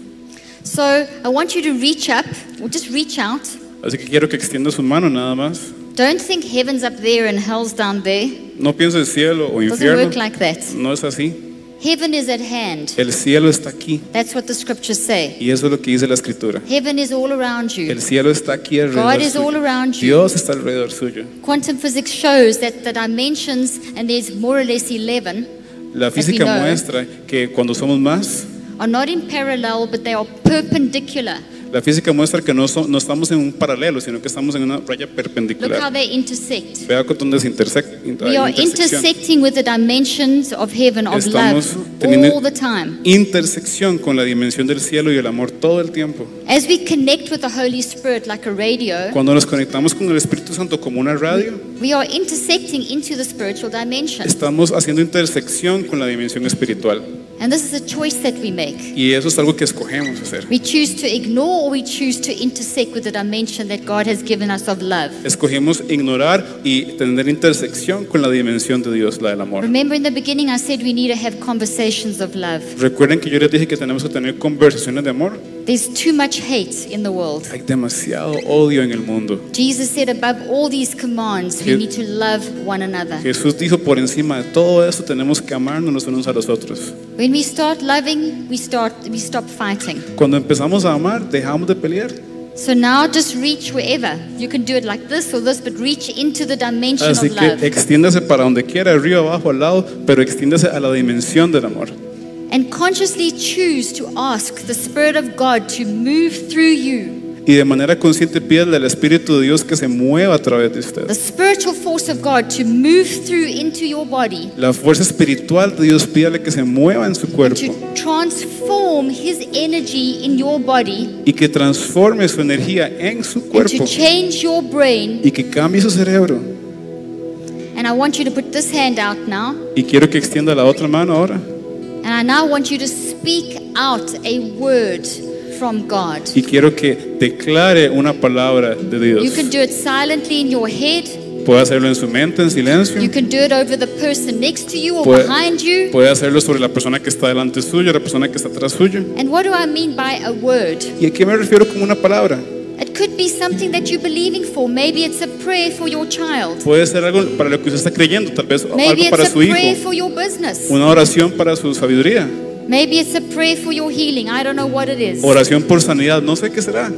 So I want you to reach up, or just reach out. Así que quiero que extienda su mano nada más. Don't think heaven's up there and hell's down there. No piense el cielo o Doesn't infierno. work like that. No es así. Heaven is at hand. El cielo está aquí. That's what the scriptures say. Y eso es lo que dice la escritura. Heaven is all around you. El cielo está aquí God alrededor is all around you. Dios está alrededor suyo. Quantum physics shows that the dimensions, and there's more or less 11, La física muestra que cuando somos más, are not in parallel, but they are perpendicular. La física muestra que no, so- no estamos en un paralelo, sino que estamos en una raya Look how perpendicular. they intersect. Vea dónde se intersec- inter- We are intersecting with the dimensions of heaven, of Estamos love, teniendo- all the time. Intersección con la dimensión del cielo y el amor todo el tiempo. As we connect with the Holy Spirit like a radio, Cuando nos conectamos con el Espíritu Santo como una radio, we are intersecting into the spiritual dimension. estamos haciendo intersección con la dimensión espiritual. And this is a choice that we make. Y eso es algo que escogemos hacer. We choose to ignore or we choose to intersect with the dimension that God has given us of love. Escogemos ignorar y tener intersección con la dimensión de Dios, la del amor. Remember in the beginning I said we need to have conversations of love. Recuerden que yo les dije que tenemos que tener conversaciones de amor. There's too much hate in the world. Hay demasiado odio en el mundo. Jesus said above all these commands we Je- need to love one another. Jesús dijo por encima de todo eso tenemos que amarnos unos a los otros. When we start loving, we start we stop fighting. Cuando empezamos a amar, dejamos de pelear. So now just reach wherever. You can do it like this or this, but reach into the dimension Así of que love. extiéndase para donde quiera, arriba, abajo, al lado, pero extiéndase a la dimensión del amor. And consciously choose to ask the Spirit of God to move through you. Y de manera consciente pídale al Espíritu de Dios que se mueva a través de usted. The spiritual force of God to move through into your body La fuerza espiritual de Dios pídale que se mueva en su cuerpo to transform His energy in your body y que transforme su energía en su and cuerpo to change your brain. y que cambie su cerebro. And I want you to put this hand out now. Y quiero que extienda la otra mano ahora. And I now want you to speak out a word from God. Y quiero que declare una palabra de You Dios. can do it silently in your head. Puede hacerlo en su mente, en silencio. You can do it over the person next to you or Puede, behind you. puede hacerlo sobre la persona que está delante suyo, la persona que está atrás suyo. And what do I mean by a word? ¿Y a qué me refiero con una palabra? It could be something that you're believing for. Maybe it's a prayer for your child. Puede ser algo para lo que usted está creyendo, tal vez Maybe algo para it's a su hijo, prayer for your business. una oración para su sabiduría, Maybe it's a prayer for your healing. I don't know what it is. oración por sanidad, no sé qué será.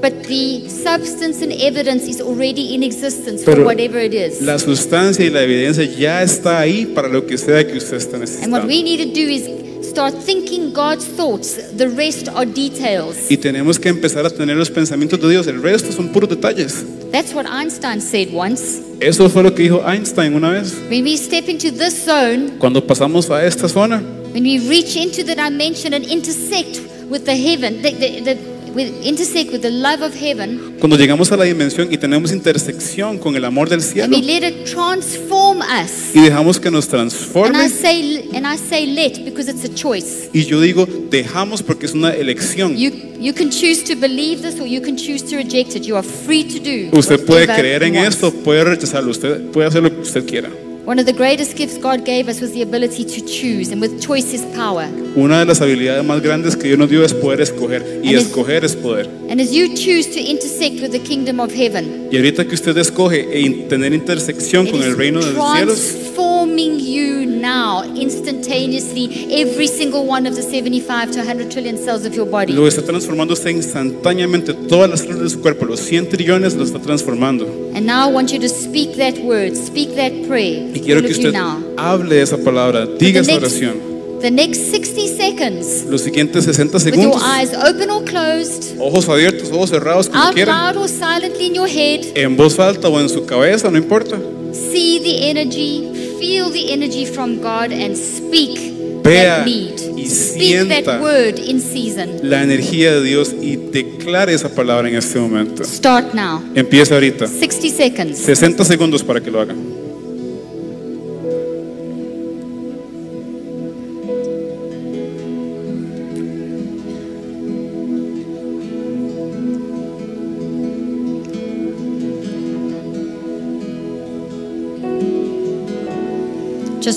But the substance and evidence is already in existence for Pero whatever it is. la sustancia y la evidencia ya está ahí para lo que sea que usted esté And what necesitando. we need to do is start thinking God's thoughts. The rest are details. Y tenemos que empezar a tener los pensamientos de Dios, el resto son puros detalles. That's what Einstein said once. Eso fue lo que dijo Einstein una vez. When we step into this zone, Cuando pasamos a esta zona, when we reach into the dimension and intersect with the heaven, the, the, the, intersect with the love of heaven, cuando llegamos a la dimensión y tenemos intersección con el amor del and cielo we let it transform us. y dejamos que nos And I transforme, say, and I say let because it's a choice. y yo digo dejamos porque es una elección. You, you can choose to believe this or you can choose to reject it. You are free to do. Usted puede whatever creer en you want. esto, puede rechazarlo, usted puede hacer lo que usted quiera. One of the greatest gifts God gave us was the ability to choose, and with choice is power. Una de las habilidades más grandes que Dios nos dio es poder escoger, y And es- escoger es poder. And as you choose to intersect with the kingdom of heaven, Y ahorita que usted escoge e tener intersección con el reino de los cielos, transforming you now instantaneously every single one of the 75 to 100 trillion cells of your body. lo está transformando usted instantáneamente. Todas las células de su cuerpo, los 100 trillones, lo está transformando. And now I want you to speak that word, speak that prayer. Y quiero que usted hable esa palabra, diga the esa oración. The next 60 seconds, Los siguientes 60 with your segundos, eyes open or closed, ojos abiertos, ojos cerrados, como out loud or silently in your head, en voz alta o en su cabeza, no importa. see the energy, feel the energy from God, and speak Vea that need. y Speak that sienta. word in season. La energía de Dios y declare esa palabra en este momento. Start now. Empieza ahorita. 60 seconds. 60 segundos para que lo haga.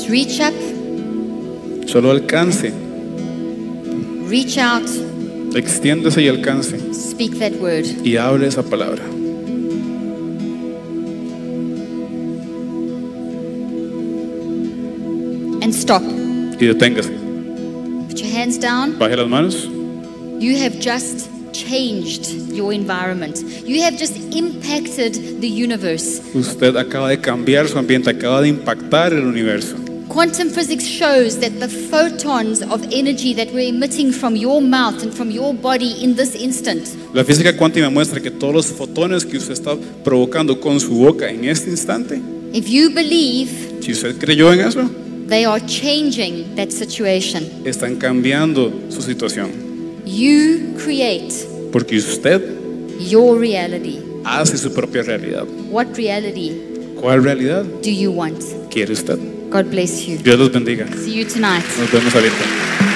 Just reach up, Solo alcance, reach out, extiéndase y alcance speak that word. y hable esa palabra. And stop. Y deténgase. Put your hands down. Baje las manos. You have just changed your environment. You have just impacted the universe. Usted acaba de cambiar su ambiente, acaba de impactar el universo. Quantum physics shows that the photons of energy that we're emitting from your mouth and from your body in this instant La física cuántica muestra que todos los fotones que usted está provocando con su boca en este instante, If you believe, si usted creyó en eso, they are changing that situation. están cambiando su situación. You create Porque usted your reality. hace su propia realidad. What reality ¿Cuál realidad do you want? quiere usted? God bless you. Dios los bendiga. See you tonight. Nos vemos ahorita.